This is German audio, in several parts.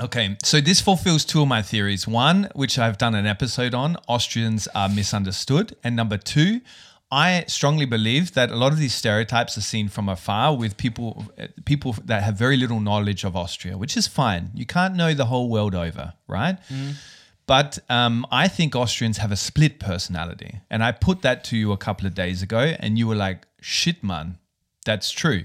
Okay, so this fulfills two of my theories. One, which I've done an episode on, Austrians are misunderstood. And number two, I strongly believe that a lot of these stereotypes are seen from afar with people people that have very little knowledge of Austria, which is fine. You can't know the whole world over, right? But um, I think Austrians have a split personality. And I put that to you a couple of days ago, and you were like, shit, man, that's true.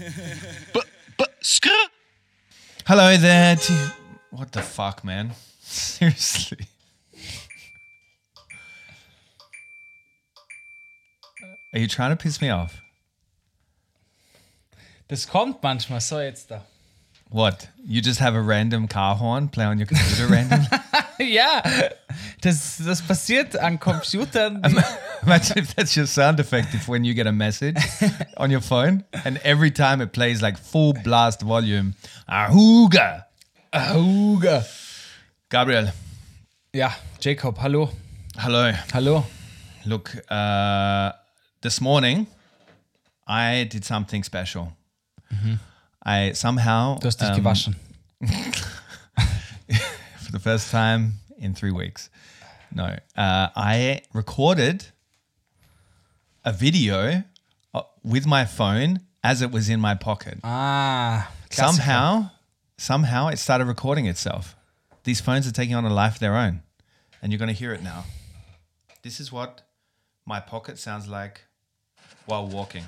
B but skr. Hello there. T- what the fuck, man? Seriously. Are you trying to piss me off? Das kommt manchmal. So, jetzt da. What? You just have a random car horn play on your computer random? yeah. das, das passiert an Computern. Imagine if that's your sound effect if when you get a message on your phone and every time it plays like full blast volume. Ahuga! Auge. Gabriel, Ja, Jacob, hallo. hello. Hallo. Look, uh, this morning I did something special. I somehow Du hast dich um, gewaschen. for the first time in three weeks. No, uh, I recorded a video uh, with my phone as it was in my pocket. Ah, Klassiker. somehow, somehow it started recording itself. These phones are taking on a life of their own, and you're going to hear it now. This is what my pocket sounds like while walking.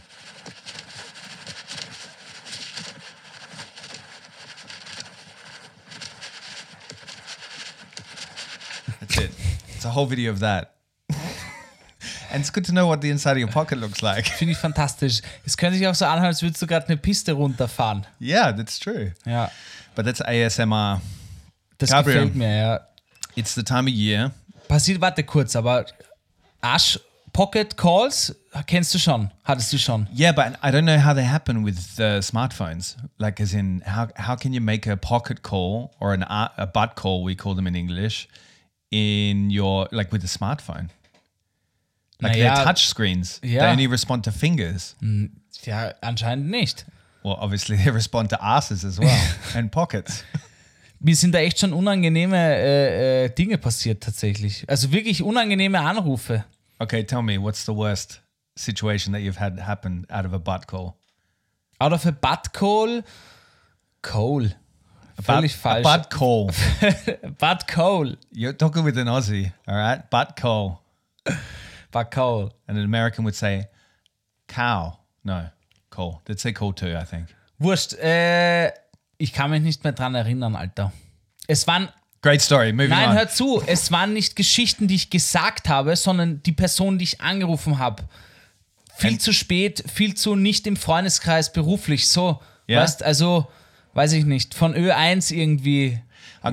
That's it. It's a whole video of that. and it's good to know what the inside of your pocket looks like. Finde ich fantastisch. Es könnte sich auch so anhören, als würdest du gerade eine Piste runterfahren. Yeah, that's true. Ja, But that's ASMR. das Gabriel. gefällt mir, ja. It's the time of year. Passiert, warte kurz, aber Ash Pocket Calls kennst du schon, hattest du schon. Yeah, but I don't know how they happen with uh, smartphones. Like, as in, how how can you make a pocket call or an a, a butt call? We call them in English. In your like with a smartphone, like Naja, they're touch screens. They yeah. only respond to fingers. Ja, anscheinend nicht. Well, obviously they respond to asses as well and pockets. Mir sind da echt schon unangenehme äh, äh, Dinge passiert tatsächlich. Also wirklich unangenehme Anrufe. Okay, tell me what's the worst situation that you've had happen out of a butt call? Out of a butt call, Cole. Völlig falsch. Butt call. butt call. You're talking with an Aussie, all right? Butt call. Butt call. And an American would say cow. No, call. They'd say call too, I think. Wurscht. Äh, ich kann mich nicht mehr dran erinnern, Alter. Es waren Great story. Moving Nein, on. hör zu, es waren nicht Geschichten, die ich gesagt habe, sondern die Person, die ich angerufen habe. Viel Ein- zu spät, viel zu nicht im Freundeskreis beruflich. So, Ja? weißt, also, weiß ich nicht, von Ö1 irgendwie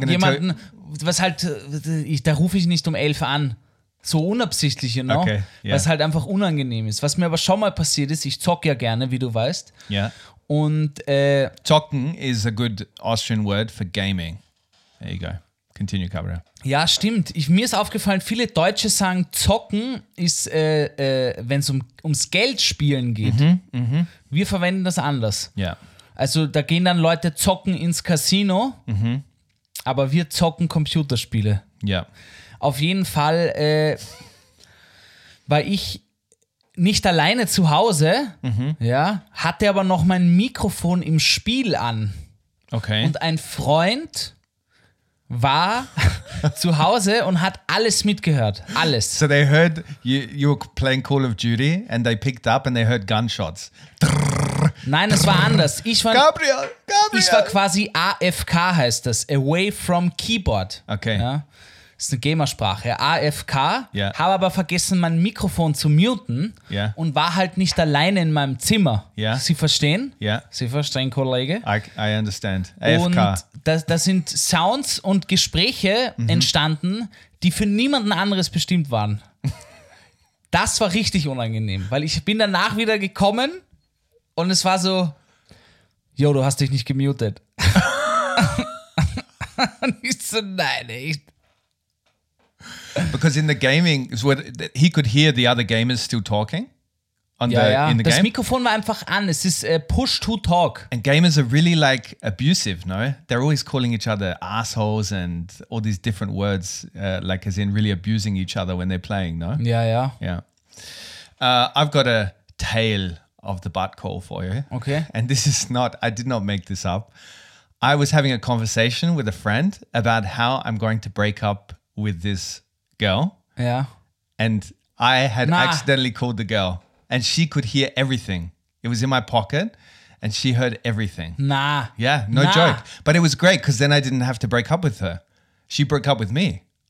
jemanden, was halt, äh, ich, da rufe ich nicht um 11 an. So unabsichtlich, you know? Okay, ja. Was halt einfach unangenehm ist. Was mir aber schon mal passiert ist, ich zock ja gerne, wie du weißt. Yeah. Und äh, Zocken is a good Austrian word for gaming. There you go. Continue, Cabra. Ja, stimmt. Ich, mir ist aufgefallen, viele Deutsche sagen, zocken ist, äh, äh, wenn es um, ums Geld spielen geht. Wir verwenden das anders. Yeah. Also da gehen dann Leute zocken ins Casino, aber wir zocken Computerspiele. Yeah. Auf jeden Fall äh, war ich nicht alleine zu Hause, ja, hatte aber noch mein Mikrofon im Spiel an. Okay. Und ein Freund war zu Hause und hat alles mitgehört. Alles. So they heard you, you were playing Call of Duty and they picked up and they heard gunshots. Nein, es war anders. Ich war, Gabriel! Gabriel! ich war quasi AFK, heißt das. Away from Keyboard. Okay. Ja. Das ist eine Gamersprache. AFK. Ja. Habe aber vergessen, mein Mikrofon zu muten. Ja. Und war halt nicht alleine in meinem Zimmer. Ja. Sie verstehen? Yeah, Sie verstehen, Kollege? I, I understand. Und AFK. da, da sind Sounds und Gespräche Mhm. entstanden, die für niemanden anderes bestimmt waren. Das war richtig unangenehm, weil ich bin danach wieder gekommen und es war so, Jo, du hast dich nicht gemutet. und ich so, nein, echt. Because in the gaming, he could hear the other gamers still talking on Ja, the ja. in the Das game. Mikrofon war einfach an. Es ist äh, Push to Talk. and gamers are really like abusive, no? They're always calling each other assholes and all these different words, uh, like as in really abusing each other when they're playing, no? Ja, ja. Yeah. Uh, I've got a tale of the butt call for you. Okay. And this is not, I did not make this up. I was having a conversation with a friend about how I'm going to break up with this girl. Yeah. And I had Nah. accidentally called the girl, and she could hear everything. It was in my pocket, and she heard everything. Nah. Yeah, no Nah. joke. But it was great because then I didn't have to break up with her. She broke up with me.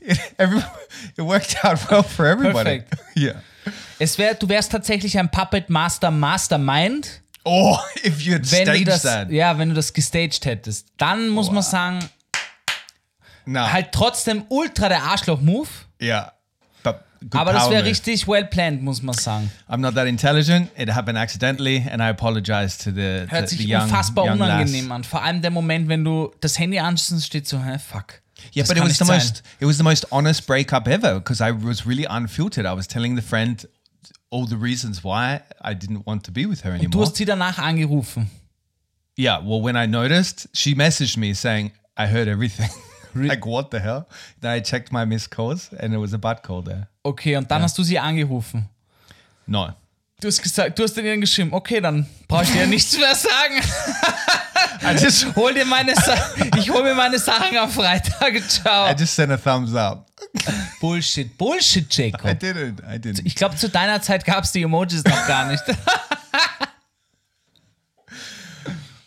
it, every, it worked out well for everybody. Perfect. Yeah. Es wär, du wärst tatsächlich ein Puppet Master Mastermind, Or if you had wenn du staged das, that. ja, wenn du das gestaged hättest. Dann muss man sagen, No. halt trotzdem ultra der Arschloch-Move. yeah. But good Aber das wäre richtig well planned, muss man sagen. I'm not that intelligent. It happened accidentally, and I apologize to the, Hört to the sich young, unfassbar young lass. unangenehm an. Vor allem der Moment, wenn du das Handy anschaust und steht so, hä, fuck. Yeah, but it was the most it was the most honest breakup ever because I was really unfiltered. I was telling the friend all the reasons why I didn't want to be with her Du anymore. hast sie danach angerufen. yeah, well, when I noticed, she messaged me saying I heard everything. like what the hell? Then I checked my missed calls and it was a butt call there. Okay, und dann hast du sie angerufen. No, Du hast gesagt, du hast ihnen geschrieben, okay, dann brauche ich dir nichts mehr sagen. I just Hol dir meine Sa ich hol mir meine Sachen am Freitag. Ciao. I just sent a thumbs up. Bullshit, Bullshit, I Jacob. didn't. I didn't. Ich glaube, zu deiner Zeit gab es die Emojis noch gar nicht.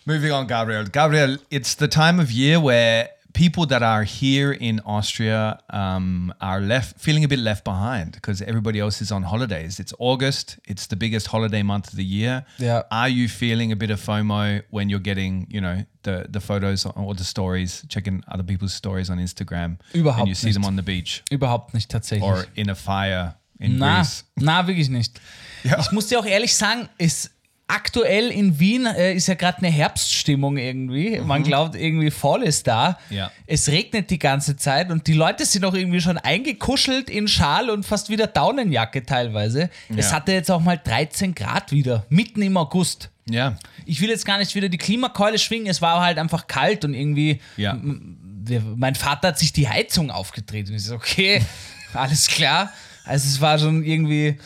Moving on, Gabriel. Gabriel, it's the time of year where people that are here in Austria um, are left feeling a bit left behind because everybody else is on holidays. It's August. It's the biggest holiday month of the year. Yeah. Are you feeling a bit of FOMO when you're getting, you know, the the photos or the stories, checking other people's stories on Instagram, Überhaupt and you see them on the beach Überhaupt nicht tatsächlich. or in a fire in na, Greece? na, wirklich nicht. Ja. Ich muss dir auch ehrlich sagen, ist aktuell in Wien äh, ist ja gerade eine Herbststimmung irgendwie. Man glaubt irgendwie Fall ist da. Mhm. Ja. Es regnet die ganze Zeit und die Leute sind auch irgendwie schon eingekuschelt in Schal und fast wieder Daunenjacke teilweise. Es Ja. hatte jetzt auch mal 13 Grad wieder, mitten im August. Yeah. Ich will jetzt gar nicht wieder die Klimakeule schwingen, es war halt einfach kalt und irgendwie Ja. mein Vater hat sich die Heizung aufgedreht und ich so, okay, alles klar. Also es war schon irgendwie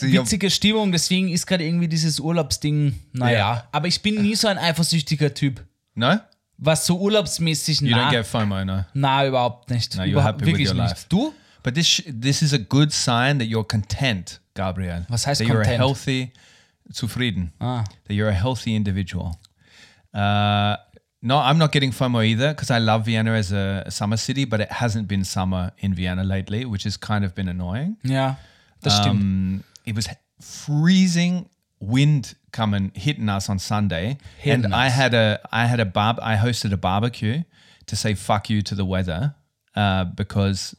witzige Stimmung, deswegen ist gerade irgendwie dieses Urlaubsding, naja. Ja. Aber ich bin nie so ein eifersüchtiger Typ. No? Was so urlaubsmäßig, You don't get FOMO, no? na, überhaupt nicht. No, you're Überhaupt, happy with wirklich your nicht. life. Du? But this this is a good sign that you're content, Gabriel. Was heißt that you're a content? healthy, zufrieden. Ah. That you're a healthy individual. Uh, no, I'm not getting FOMO either because I love Vienna as a, a summer city, but it hasn't been summer in Vienna lately, which has kind of been annoying. Yeah, das stimmt. Um, it was freezing wind coming hitting us on Sunday, Hitting and I had a I had a barb I hosted a barbecue to say fuck you to the weather uh, because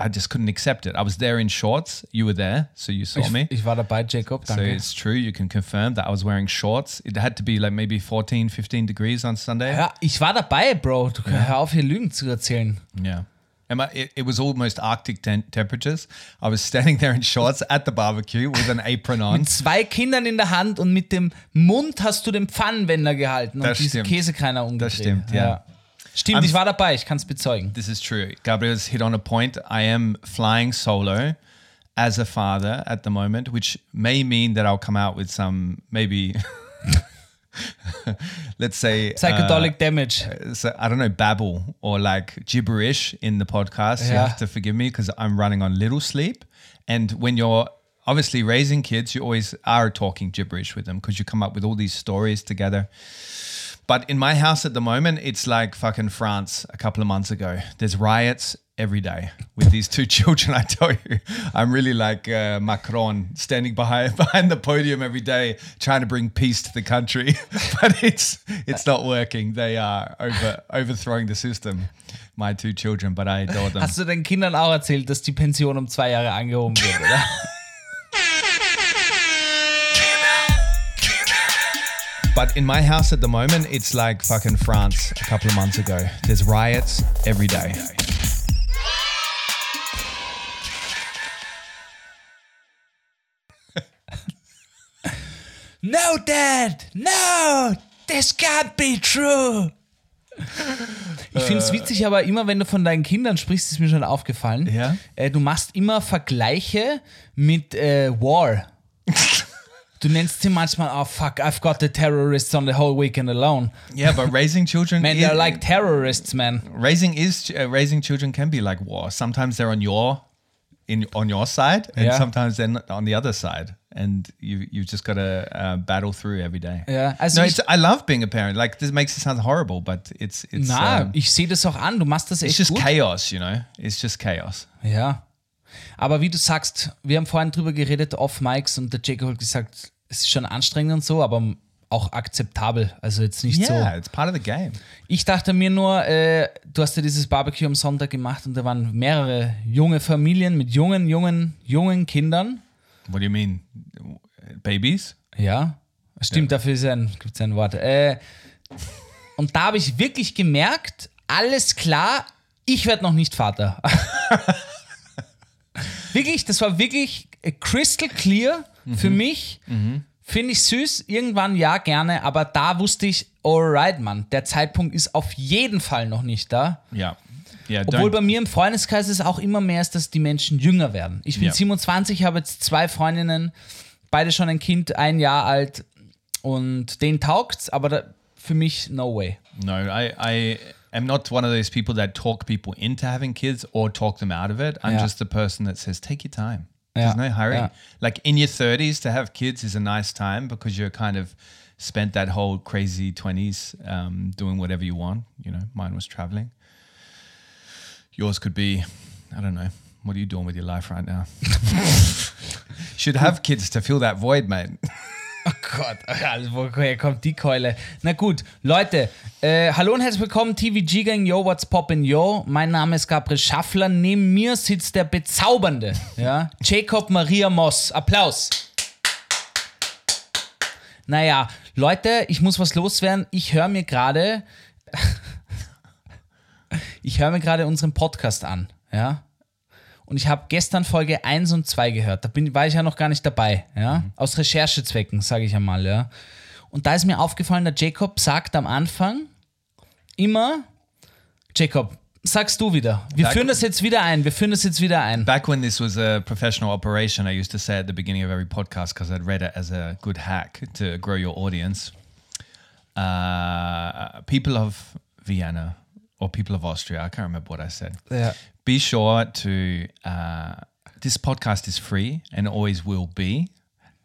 I just couldn't accept it. I was there in shorts. You were there, so you saw me. Ich, ich war dabei, Jacob, So danke. it's true, you can confirm that I was wearing shorts. It had to be like maybe 14, 15 degrees on Sunday. ja, ich war dabei, Bro. Du hör auf, hier Lügen zu erzählen. Yeah. My, it, it was almost Arctic temperatures. I was standing there in shorts at the barbecue with an apron on. Mit zwei Kindern in der Hand und mit dem Mund hast du den Pfannenwender gehalten und Das diese stimmt. Käsekreiner umgedreht. stimmt, ja. Stimmt, I'm- ich war dabei, ich kann es bezeugen. This is true. Gabriel's hit on a point. I am flying solo as a father at the moment, which may mean that I'll come out with some maybe let's say, Psychedelic uh, damage. so, I don't know, babble or like gibberish in the podcast, you have to forgive me because I'm running on little sleep. And when you're obviously raising kids, you always are talking gibberish with them because you come up with all these stories together. But in my house at the moment, it's like fucking France a couple of months ago. There's riots every day with these two children. I tell you, I'm really like uh, Macron standing behind behind the podium every day, trying to bring peace to the country. but it's it's not working. They are over overthrowing the system. My two children, but I adore them. Hast du deinen Kindern auch erzählt, dass die Pension um zwei Jahre angehoben wird, oder? But in my house at the moment, it's like fucking France a couple of months ago. There's riots every day. No, Dad! No! This can't be true! Ich finde es witzig, aber immer wenn du von deinen Kindern sprichst, ist mir schon aufgefallen. Ja? Äh, du machst immer Vergleiche mit äh, War. Du nennst sie manchmal, oh fuck, I've got the terrorists on the whole weekend alone. Yeah, but raising children, Man, is- they're like terrorists, man. raising is uh, raising children can be like war. Sometimes they're on your in on your side, and Yeah. sometimes they're not on the other side, and you you just got to uh, battle through every day. Yeah, also no, ich- it's, I love being a parent. Like this makes it sound horrible, but it's it's Na, um, ich sehe das auch an. Du machst das it's just gut. chaos, you know. It's just chaos. Ja. Aber wie du sagst, wir haben vorhin drüber geredet, off Mics, und der Jacob hat gesagt, es ist schon anstrengend und so, aber auch akzeptabel. Also jetzt nicht Yeah, so. it's part of the game. Ich dachte mir nur, äh, du hast ja dieses Barbecue am Sonntag gemacht und da waren mehrere junge Familien mit jungen, jungen, jungen Kindern. What do you mean, babies? Ja, stimmt, dafür ist ein, gibt's ein Wort. Äh, und da habe ich wirklich gemerkt, alles klar, ich werde noch nicht Vater. wirklich, das war wirklich äh, crystal clear für mich. Finde ich süß, irgendwann ja gerne, aber da wusste ich, alright, Mann, der Zeitpunkt ist auf jeden Fall noch nicht da. Yeah, yeah. Obwohl bei mir im Freundeskreis es auch immer mehr ist, dass die Menschen jünger werden. Ich bin Ja. 27, habe jetzt zwei Freundinnen, beide schon ein Kind, ein Jahr alt und denen taugt's, aber da, für mich no way. No, I, I am not one of those people that talk people into having kids or talk them out of it. I'm Yeah. just the person that says, take your time. Yeah, There's no hurry. yeah. Like in your 30s, to have kids is a nice time because you're kind of spent that whole crazy 20s um, doing whatever you want. You know, mine was traveling. Yours could be, I don't know. What are you doing with your life right now? Should have kids to fill that void, mate. Oh Gott, woher kommt die Keule? Na gut, Leute, äh, hallo und herzlich willkommen, TVG Gang, yo, what's poppin', yo. Mein Name ist Gabriel Schaffler, neben mir sitzt der bezaubernde, ja, Jacob Maria Moss. Applaus. Naja, Leute, ich muss was loswerden. Ich höre mir gerade, ich höre mir gerade unseren Podcast an, ja. Und ich habe gestern Folge 1 und 2 gehört. Da bin, war ich ja noch gar nicht dabei. Ja? Aus Recherchezwecken, sage ich einmal. Ja? Und da ist mir aufgefallen, der Jacob sagt am Anfang immer, Jacob, sagst du wieder. Wir Sag- führen das jetzt wieder ein. Wir führen das jetzt wieder ein. Back when this was a professional operation, I used to say at the beginning of every podcast because I'd read it as a good hack to grow your audience. Uh, people of Vienna or people of Austria, I can't remember what I said. Yeah. Be sure to. Uh, this podcast is free and always will be.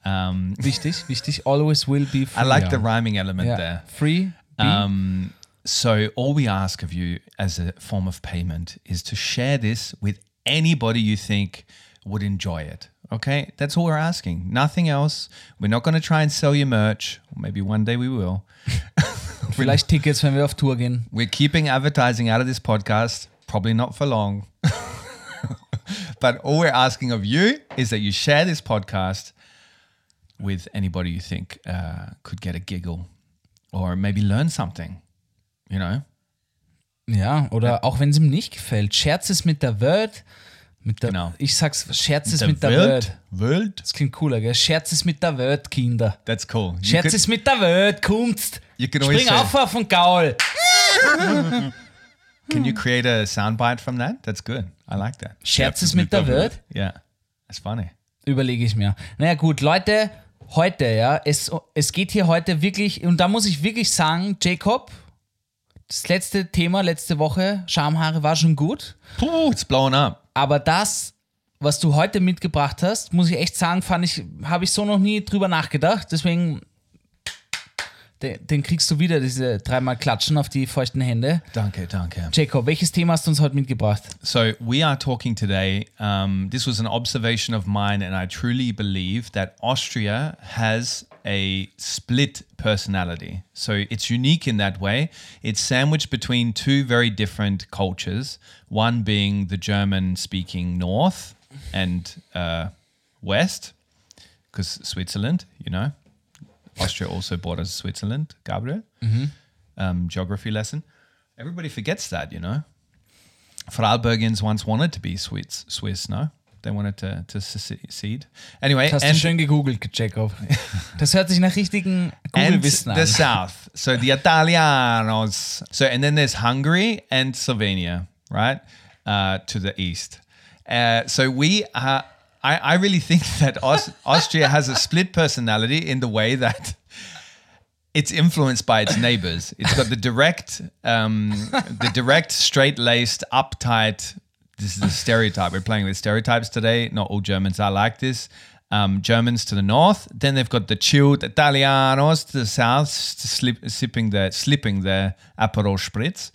Um, Wichtig, wichtig. Always will be free. I like ja. the rhyming element Ja. there. Free. Um, so all we ask of you as a form of payment is to share this with anybody you think would enjoy it. Okay, that's all we're asking. Nothing else. We're not going to try and sell you merch. Maybe one day we will. Vielleicht Tickets, wenn wir auf Tour gehen. We're keeping advertising out of this podcast. Probably not for long. but all we're asking of you is that you share this podcast with anybody you think uh, could get a giggle or maybe learn something. You know. Ja, oder auch wenn es ihm nicht gefällt. Scherz es mit der Word. Mit der, Genau. Ich sag's, Scherz es Der mit der Word. Welt? Das klingt cooler, gell? Scherz es mit der Word, Kinder. That's cool. You Scherz es mit der Welt, kommst. Always Spring auf auf den Gaul. Can you create a soundbite from that? That's good. I like that. Scherz es mit der Welt? Yeah, that's funny. Überlege ich mir. Naja, gut, Leute, heute, ja, es, es geht hier heute wirklich, und da muss ich wirklich sagen, Jacob, das letzte Thema, letzte Woche, Schamhaare war schon gut, Puh, it's blowing up. Aber das, was du heute mitgebracht hast, muss ich echt sagen, fand ich, habe ich so noch nie drüber nachgedacht, deswegen, den, den kriegst du wieder, diese dreimal Klatschen auf die feuchten Hände. Danke, danke. Jacob, welches Thema hast du uns heute mitgebracht? So we are talking today. Um, this was an observation of mine, and I truly believe that Austria has a split personality. So it's unique in that way. It's sandwiched between two very different cultures. One being the German-speaking north and uh, west, because Switzerland, you know, Austria also borders Switzerland. Gabriel, um, geography lesson. Everybody forgets that, you know. Vorarlbergians once wanted to be Swiss, Swiss, no? They wanted to, to secede. Anyway, Das hast du schön gegoogelt, Jacob. Das hört sich nach richtigen and Google-Wissen the south. So the Italianos. So and then there's Hungary and Slovenia, right? Uh, to the east. Uh, so we are. I, I really think that Aus- Austria has a split personality in the way that it's influenced by its neighbors. It's got the direct, um, the direct, straight-laced, uptight. This is a stereotype. We're playing with stereotypes today. Not all Germans are like this. Um, Germans to the north. Then they've got the chilled Italianos to the south, slip, sipping the slipping the Aperol Spritz,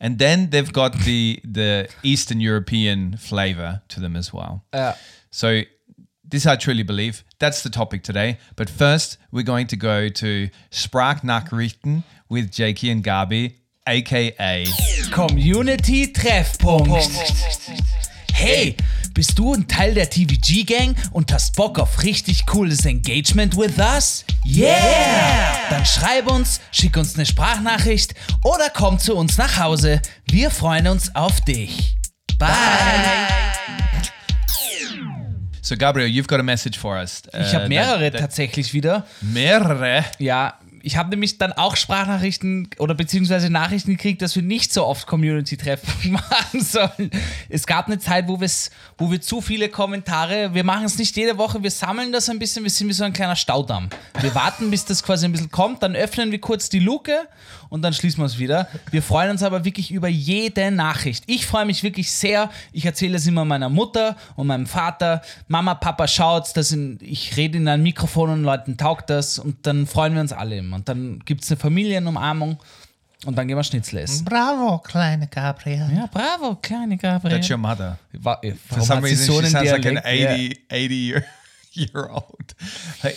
and then they've got the the Eastern European flavor to them as well. Ja. So this I truly believe. That's the topic today. But first, we're going to go to Sprachnachrichten with Jakey and Gabi, aka Community Treffpunkt. Hey, bist du ein Teil der TVG Gang und hast Bock auf richtig cooles Engagement with us? Yeah! Dann schreib uns, schick uns eine Sprachnachricht oder komm zu uns nach Hause. Wir freuen uns auf dich. Bye! So Gabriel, you've got a message for us. Ich Uh, habe mehrere that- that- tatsächlich wieder. mehrere. Ja, ich habe nämlich dann auch Sprachnachrichten oder beziehungsweise Nachrichten gekriegt, dass wir nicht so oft Community-Treffen machen sollen. Es gab eine Zeit, wo, wo wir zu viele Kommentare, wir machen es nicht jede Woche, wir sammeln das ein bisschen, wir sind wie so ein kleiner Staudamm. Wir warten, bis das quasi ein bisschen kommt, dann öffnen wir kurz die Luke und dann schließen wir es wieder. Wir freuen uns aber wirklich über jede Nachricht. Ich freue mich wirklich sehr. Ich erzähle es immer meiner Mutter und meinem Vater. Mama, Papa, schaut's, das in, ich rede in ein Mikrofon und Leuten taugt das und dann freuen wir uns alle immer. Und dann gibt es eine Familienumarmung und dann gehen wir Schnitzel essen. Bravo, kleine Gabriel. Ja, bravo, kleine Gabriel. That's your mother. Wa- äh, For warum some hat sie reason, so she einen sounds like an Dialekt? 80, 80 year, year old.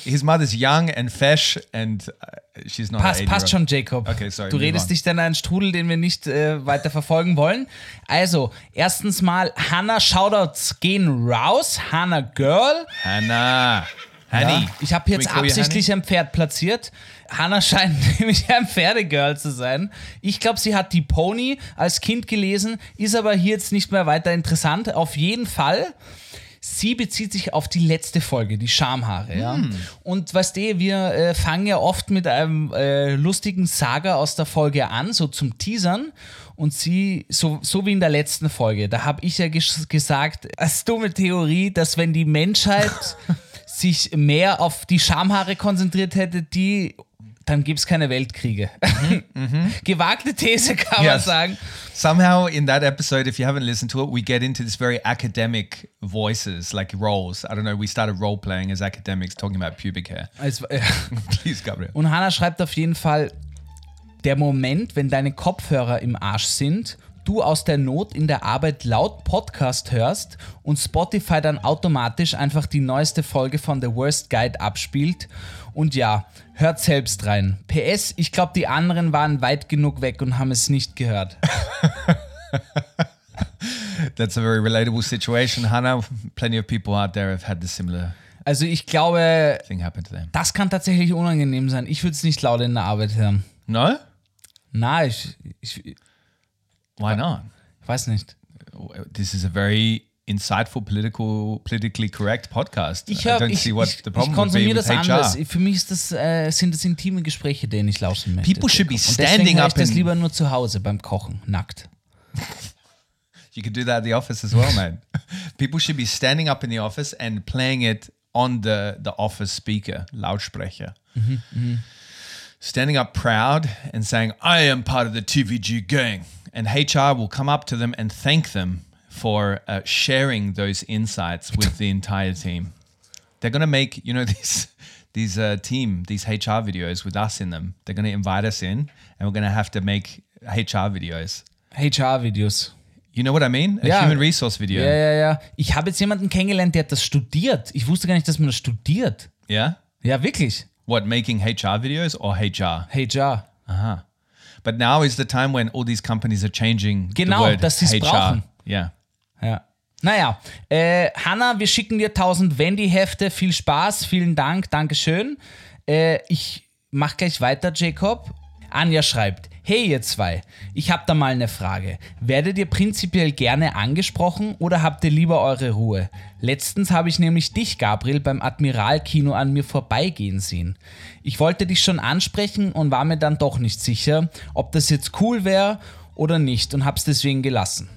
His mother's young and fesch, and uh, she's not. Passt 80-year-old. schon, Jacob. Okay, sorry, Du redest on. dich dann in einen Strudel, den wir nicht äh, weiter verfolgen wollen. Also, erstens mal, Hannah, Shoutouts gehen raus. Hannah Girl. Hannah. Honey. Ja, ich habe jetzt absichtlich ein Pferd platziert. Hannah scheint nämlich ein Pferdegirl zu sein. Ich glaube, sie hat die Pony als Kind gelesen, ist aber hier jetzt nicht mehr weiter interessant. Auf jeden Fall. Sie bezieht sich auf die letzte Folge, die Schamhaare. Ja? Hm. Und weißt du, wir äh, fangen ja oft mit einem äh, lustigen Saga aus der Folge an, so zum Teasern. Und sie, so, so wie in der letzten Folge, da habe ich ja ges gesagt, als dumme Theorie, dass wenn die Menschheit sich mehr auf die Schamhaare konzentriert hätte, die, dann gibt es keine Weltkriege. Gewagte These kann man Yes. sagen. Somehow in that episode, if you haven't listened to it, we get into this very academic voices, like roles. I don't know. We started role playing as academics, talking about pubic hair. Es, äh, Please, Gabriel. Und Hannah schreibt auf jeden Fall, der Moment, wenn deine Kopfhörer im Arsch sind, du aus der Not in der Arbeit laut Podcast hörst und Spotify dann automatisch einfach die neueste Folge von The Worst Guide abspielt. Und ja, hört selbst rein. PS, ich glaube, die anderen waren weit genug weg und haben es nicht gehört. That's a very relatable situation, Hannah. Plenty of people out there have had this similar Also ich glaube, thing happen to them. das kann tatsächlich unangenehm sein. Ich würde es nicht laut in der Arbeit hören. No? Na, ich, ich, ich Why not? weiß nicht. This is a very insightful, political, politically correct podcast. Ich, don't ich, see what ich, the ich konsumiere with das HR. anders. Für mich ist das, äh, sind das intime Gespräche, denen ich lauschen möchte. People should be standing up ich das lieber nur zu Hause beim Kochen, nackt. You could do that at the office as well, man. People should be standing up in the office and playing it on the, the office speaker, Lautsprecher. Standing up proud and saying, I am part of the TVG gang. And HR will come up to them and thank them for uh, sharing those insights with the entire team. They're going to make, you know, these these uh, team, these HR videos with us in them. They're going to invite us in and we're going to have to make HR videos. HR-Videos. You know what I mean? A Ja. human resource video. Ja, ja, ja. Ich habe jetzt jemanden kennengelernt, der hat das studiert. Ich wusste gar nicht, dass man das studiert. Yeah? Ja, wirklich. What, making HR videos or HR? HR. Aha. But now is the time when all these companies are changing Genau, the word dass sie's HR. brauchen. Yeah. Ja. Naja, äh, Hanna, wir schicken dir 1000 Wendy-Hefte. Viel Spaß, vielen Dank, Dankeschön. Äh, ich mach gleich weiter, Jacob. Anja schreibt: Hey, ihr zwei, ich hab da mal eine Frage. Werdet ihr prinzipiell gerne angesprochen oder habt ihr lieber eure Ruhe? Letztens habe ich nämlich dich, Gabriel, beim Admiral-Kino an mir vorbeigehen sehen. Ich wollte dich schon ansprechen und war mir dann doch nicht sicher, ob das jetzt cool wäre oder nicht und hab's deswegen gelassen.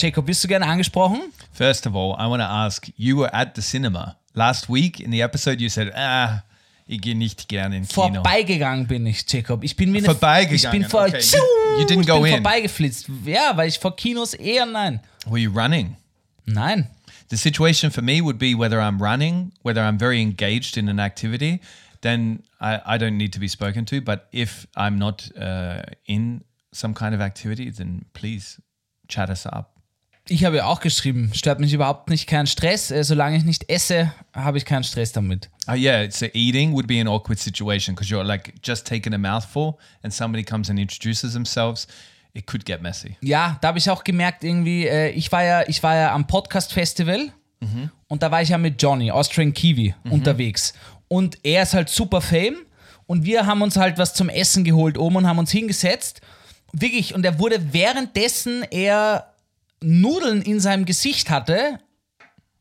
Jacob, bist du gerne angesprochen? First of all, I want to ask you were at the cinema. Last week in the episode, you said, ah, ich gehe nicht gerne in Kino. Vorbeigegangen bin ich, Jacob. Ich bin eine Vorbeigegangen, Ich bin vor, okay. You- you didn't ich go bin in. vorbeigeflitzt. Ja, weil ich vor Kinos eher nein. Were you running? Nein. The situation for me would be whether I'm running, whether I'm very engaged in an activity, then I, I don't need to be spoken to. But if I'm not uh, in some kind of activity, then please chat us up. Ich habe ja auch geschrieben, stört mich überhaupt nicht, kein Stress. Äh, solange ich nicht esse, habe ich keinen Stress damit. Uh, yeah, so eating would be an awkward situation because you're like just taking a mouthful and somebody comes and introduces themselves. It could get messy. Ja, da habe ich auch gemerkt, irgendwie, äh, ich, war ja, ich war ja am Podcast-Festival und da war ich ja mit Johnny, Austrian Kiwi, unterwegs. Und er ist halt super fame und wir haben uns halt was zum Essen geholt oben und haben uns hingesetzt. Wirklich, und er wurde währenddessen er Nudeln in seinem Gesicht hatte,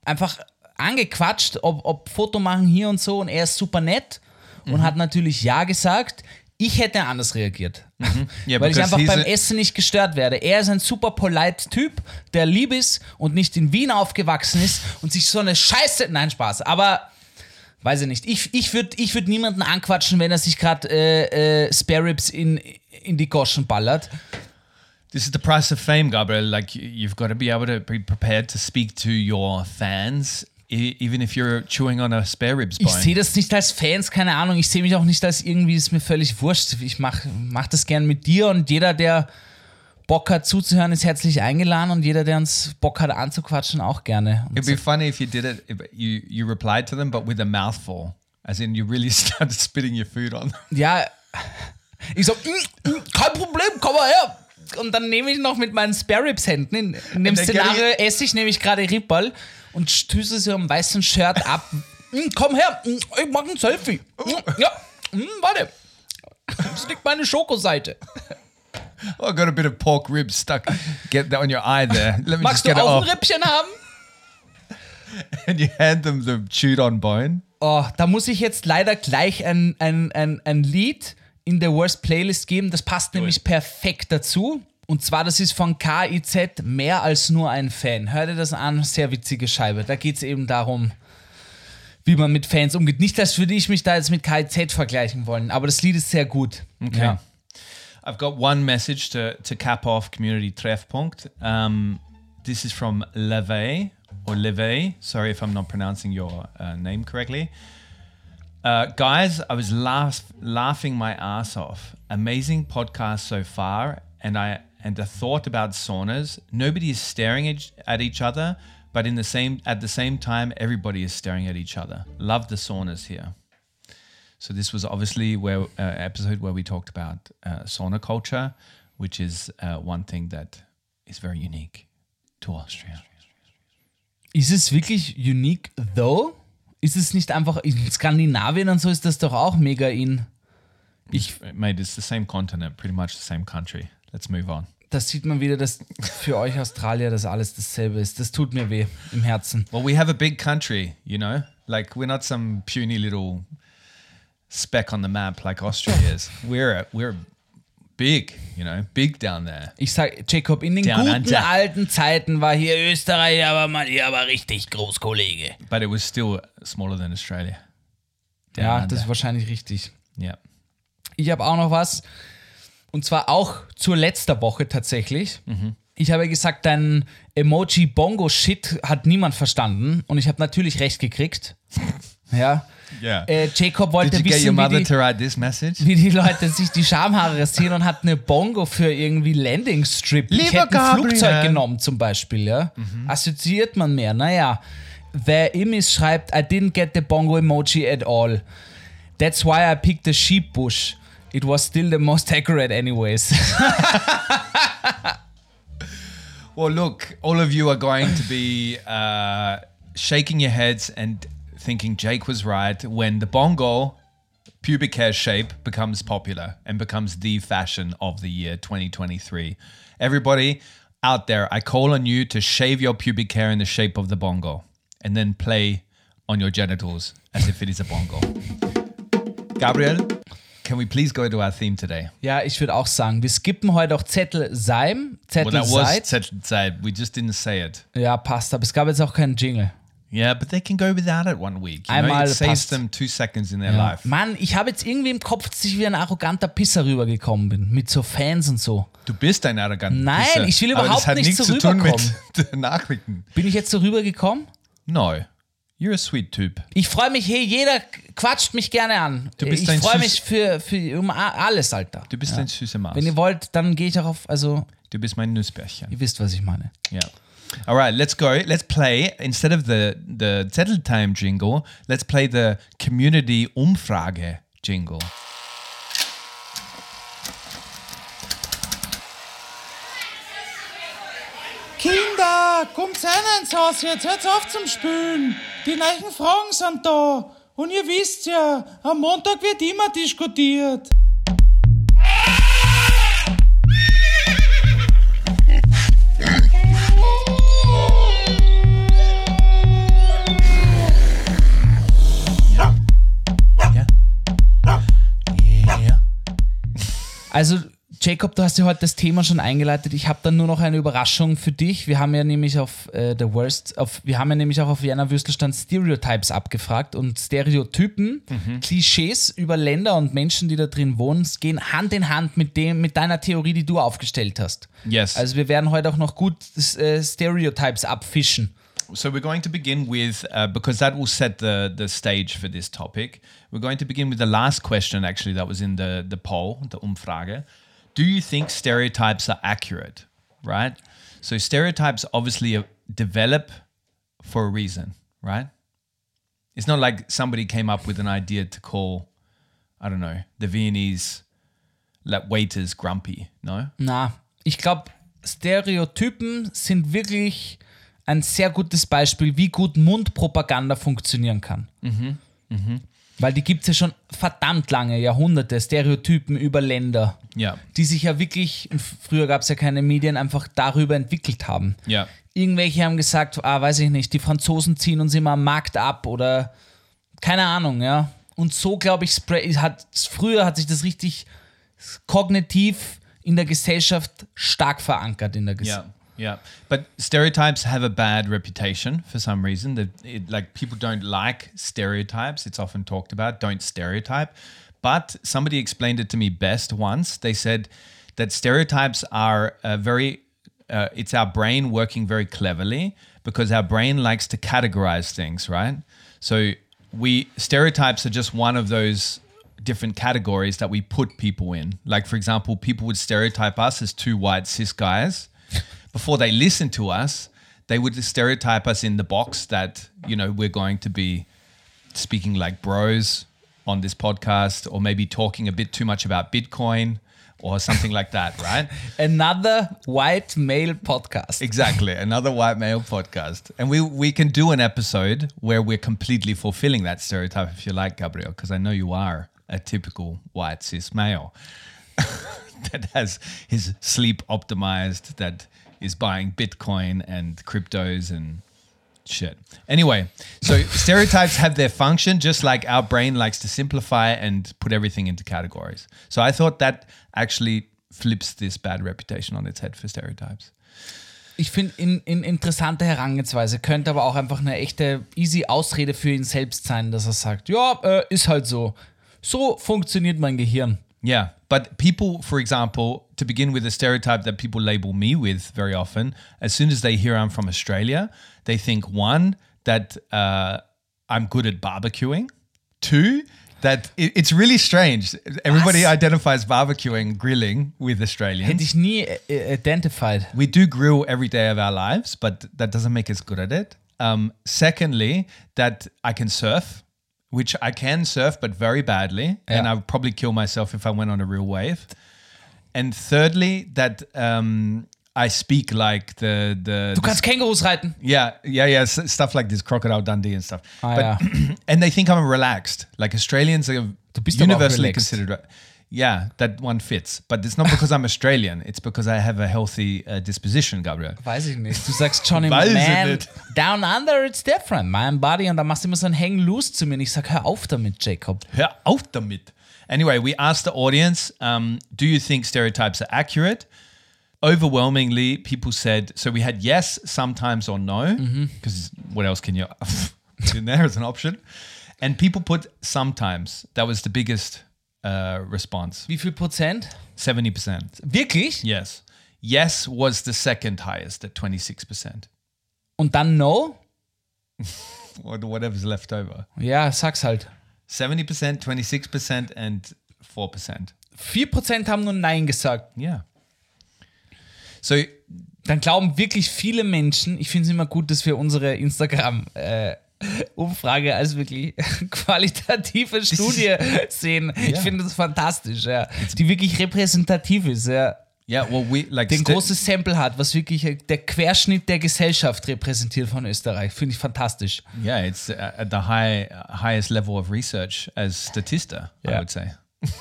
einfach angequatscht, ob, ob Foto machen hier und so und er ist super nett und hat natürlich Ja gesagt. Ich hätte anders reagiert. Yeah, Weil ich einfach beim Essen nicht gestört werde. Er ist ein super polite Typ, der lieb ist und nicht in Wien aufgewachsen ist und sich so eine Scheiße. Nein, Spaß. Aber weiß ich nicht. Ich, ich würde ich würd niemanden anquatschen, wenn er sich gerade äh, äh, Spare Ribs in, in die Goschen ballert. This is the price of fame, Gabriel. Like you've got to be able to be prepared to speak to your fans, e- even if you're chewing on a spare ribs Ich bone. sehe das nicht als Fans, keine Ahnung. Ich sehe mich auch nicht als irgendwie, ist mir völlig wurscht. Ich mache mach das gern mit dir und jeder, der Bock hat zuzuhören, ist herzlich eingeladen und jeder, der uns Bock hat anzuquatschen, auch gerne. Und It'd be funny if you did it. If you you replied to them, but with a mouthful, as in you really started spitting your food on. them. Ja, ich so, "Mm, mm, kein Problem, komm mal her. Und dann nehme ich noch mit meinen Spare Ribs Händen, in, in dem Szenario esse ich nämlich gerade Ripperl und stöße sie am weißen Shirt ab. "Mm, komm her, mm, ich mach ein Selfie. Mm, Ja, mm, warte. Das liegt meine Schokoseite. Oh, I got a bit of pork rib stuck. Get that on your eye there. Let me Magst just du get it auch off. ein Rippchen haben? And you hand them the chewed on bone. Oh, da muss ich jetzt leider gleich ein, ein, ein, ein Lied in der Worst Playlist geben. Das passt nämlich perfekt dazu. Und zwar, das ist von KIZ, mehr als nur ein Fan. Hör dir das an, sehr witzige Scheibe. Da geht es eben darum, wie man mit Fans umgeht. Nicht, dass würde ich mich da jetzt mit KIZ vergleichen wollen, aber das Lied ist sehr gut. Okay. Ja. I've got one message to, to cap off Community Treffpunkt. Um, this is from Leve or Leve. Sorry if I'm not pronouncing your uh, name correctly. Uh, guys, I was laugh, laughing my ass off. Amazing podcast so far, and I and the thought about saunas. Nobody is staring at, each other, but in the same at the same time, everybody is staring at each other. Love the saunas here. So this was obviously where uh, episode where we talked about uh, sauna culture, which is uh, one thing that is very unique to Austria. Ist es wirklich unique, though? Ist es nicht einfach in Skandinavien und so ist das doch auch mega in. Ich, mate, it's the same continent, pretty much the same country. Let's move on. Das sieht man wieder, dass für euch Australier das alles dasselbe ist. Das tut mir weh im Herzen. Well, we have a big country, you know. Like we're not some puny little speck on the map like Austria is. We're a, we're a big, you know, big down there. Ich sag, Jacob, in den Down guten under. alten Zeiten war hier Österreich aber mal hier aber richtig groß, Kollege. But it was still smaller than Australia. Down Ja, under. das ist wahrscheinlich richtig. Yeah. Ich habe auch noch was. Und zwar auch zur letzter Woche tatsächlich. Ich habe gesagt, dein Emoji-Bongo-Shit hat niemand verstanden. Und ich habe natürlich recht gekriegt. Ja. Yeah. Äh, Jacob wollte wissen, wie die, wie die Leute sich die Schamhaare rasieren und hat eine Bongo für irgendwie Landing Strip. ich Lieber hätte ein. Flugzeug genommen zum Beispiel. Ja? Assoziiert man mehr. Naja, wer Imis schreibt, I didn't get the Bongo emoji at all. That's why I picked the sheep bush. It was still the most accurate anyways. Well, look, all of you are going to be uh, shaking your heads and thinking Jake was right when the bongo pubic hair shape becomes popular and becomes the fashion of the year 2023. Everybody out there, I call on you to shave your pubic hair in the shape of the bongo and then play on your genitals as if it is a bongo. Gabriel, can we please go to our theme today? ja, ich würde auch sagen, wir skippen heute auch Zettel Seim, Well, Zettel that was. Zettel Zeit. We just didn't say it. Ja, passt, aber es gab jetzt auch keinen Jingle. Yeah, but they can go without it one week. You know, Einmal it saves passt. them two seconds in their Ja. life. Mann, ich habe jetzt irgendwie im Kopf, dass ich wie ein arroganter Pisser rübergekommen bin. Mit so Fans und so. Du bist ein arroganter Nein, Pisser. ich will Aber überhaupt das hat nicht nichts so zu tun mit den Nachrichten. Bin ich jetzt so rübergekommen? No, you're a sweet Typ. Ich freue mich, hey, jeder quatscht mich gerne an. Du bist ich freue mich für, für um alles, Alter. Du bist ein süßer Maus. Wenn ihr wollt, dann gehe ich auch auf, also, Du bist mein Nussbärchen. ihr wisst, was ich meine. Yeah. All right, let's go. Let's play instead of the the Zettel Time jingle. Let's play the Community Umfrage jingle. Kinder, kommt rein ins Haus jetzt, hört auf zum Spülen. Die neuen Fragen sind da. Und ihr wisst ja, am Montag wird immer diskutiert. Also, Jacob, du hast ja heute das Thema schon eingeleitet. Ich habe dann nur noch eine Überraschung für dich. Wir haben ja nämlich auf äh, The Worst, auf, wir haben ja nämlich auch auf Vienna Würstelstand Stereotypes abgefragt und Stereotypen, Klischees über Länder und Menschen, die da drin wohnen, gehen Hand in Hand mit dem, mit deiner Theorie, die du aufgestellt hast. Yes. Also wir werden heute auch noch gut äh, Stereotypes abfischen. So we're going to begin with uh, because that will set the the stage for this topic. We're going to begin with the last question actually that was in the the poll, the Umfrage. Do you think stereotypes are accurate? Right? So stereotypes obviously uh, develop for a reason, right? It's not like somebody came up with an idea to call I don't know, the Viennese like waiters grumpy, no? Na, ich glaube, Stereotypen sind wirklich ein sehr gutes Beispiel, wie gut Mundpropaganda funktionieren kann. Weil die gibt es ja schon verdammt lange, Jahrhunderte, Stereotypen über Länder, Yeah. die sich ja wirklich, früher gab es ja keine Medien, einfach darüber entwickelt haben. Yeah. Irgendwelche haben gesagt, ah, weiß ich nicht, die Franzosen ziehen uns immer am Markt ab oder keine Ahnung, ja. Und so, glaube ich, hat, früher hat sich das richtig kognitiv in der Gesellschaft stark verankert in der Gesellschaft. Yeah, yeah. But stereotypes have a bad reputation for some reason. That like people don't like stereotypes. It's often talked about. Don't stereotype. But somebody explained it to me best once. They said that stereotypes are very. Uh, it's our brain working very cleverly because our brain likes to categorize things, right? So we stereotypes are just one of those different categories that we put people in. Like, for example, people would stereotype us as two white cis guys. Before they listen to us, they would stereotype us in the box that, you know, we're going to be speaking like bros on this podcast or maybe talking a bit too much about Bitcoin or something like that, right? Another white male podcast. Exactly, another white male podcast, and we we can do an episode where we're completely fulfilling that stereotype if you like, Gabriel, because I know you are a typical white cis male that has his sleep optimized, that is buying Bitcoin and cryptos and shit. Anyway, so stereotypes have their function, just like our brain likes to simplify and put everything into categories. So I thought that actually flips this bad reputation on its head for stereotypes. Ich finde in, in interessante Herangehensweise, könnte aber auch einfach eine echte easy Ausrede für ihn selbst sein, dass er sagt, ja, äh, ist halt so. So funktioniert mein Gehirn. Yeah, but people, for example, to begin with, a stereotype that people label me with very often, as soon as they hear I'm from Australia, they think one that uh, I'm good at barbecuing, two that it, it's really strange. Everybody Was? identifies barbecuing, grilling with Australians. Hätte ich nie äh, identified. we do grill every day of our lives, but that doesn't make us good at it. Um, secondly, that I can surf, which I can surf, but very badly, and I would probably kill myself if I went on a real wave. And thirdly, that um, I speak like the the Du kannst Kängurus reiten. yeah yeah yeah stuff like this crocodile Dundee and stuff. Ah, but yeah. and they think I'm relaxed. Like Australians are Du bist aber auch universally considered. Yeah, that one fits, but it's not because I'm Australian. It's because I have a healthy uh, disposition, Gabriel. Weiß ich nicht. Du sagst Johnny, man, down under it's different. My body. Und dann machst du immer so ein Hang loose zu mir. Und ich sag, hör auf damit, Jacob. Hör auf damit. Anyway, we asked the audience, um, do you think stereotypes are accurate? Overwhelmingly, people said, so we had yes, sometimes, or no, because what else can you put in there as an option? And people put sometimes. That was the biggest uh, response. Wie viel Prozent? 70%. Wirklich? Yes. Yes was the second highest at 26%. Und dann no? Or whatever's left over. Ja, sag's halt. 70%, 26%, and 4%. 4% haben nur Nein gesagt. Yeah. So Dann glauben wirklich viele Menschen, ich finde es immer gut, dass wir unsere Instagram-Umfrage als wirklich qualitative Studie sehen. Ich Ja. finde das fantastisch, ja. Die wirklich repräsentativ ist, ja. Yeah, well, we like Den großes Sample hat, was wirklich äh, der Querschnitt der Gesellschaft repräsentiert von Österreich. Finde ich fantastisch. yeah, it's uh, at the high highest level of research as Statista, I Yeah. would say.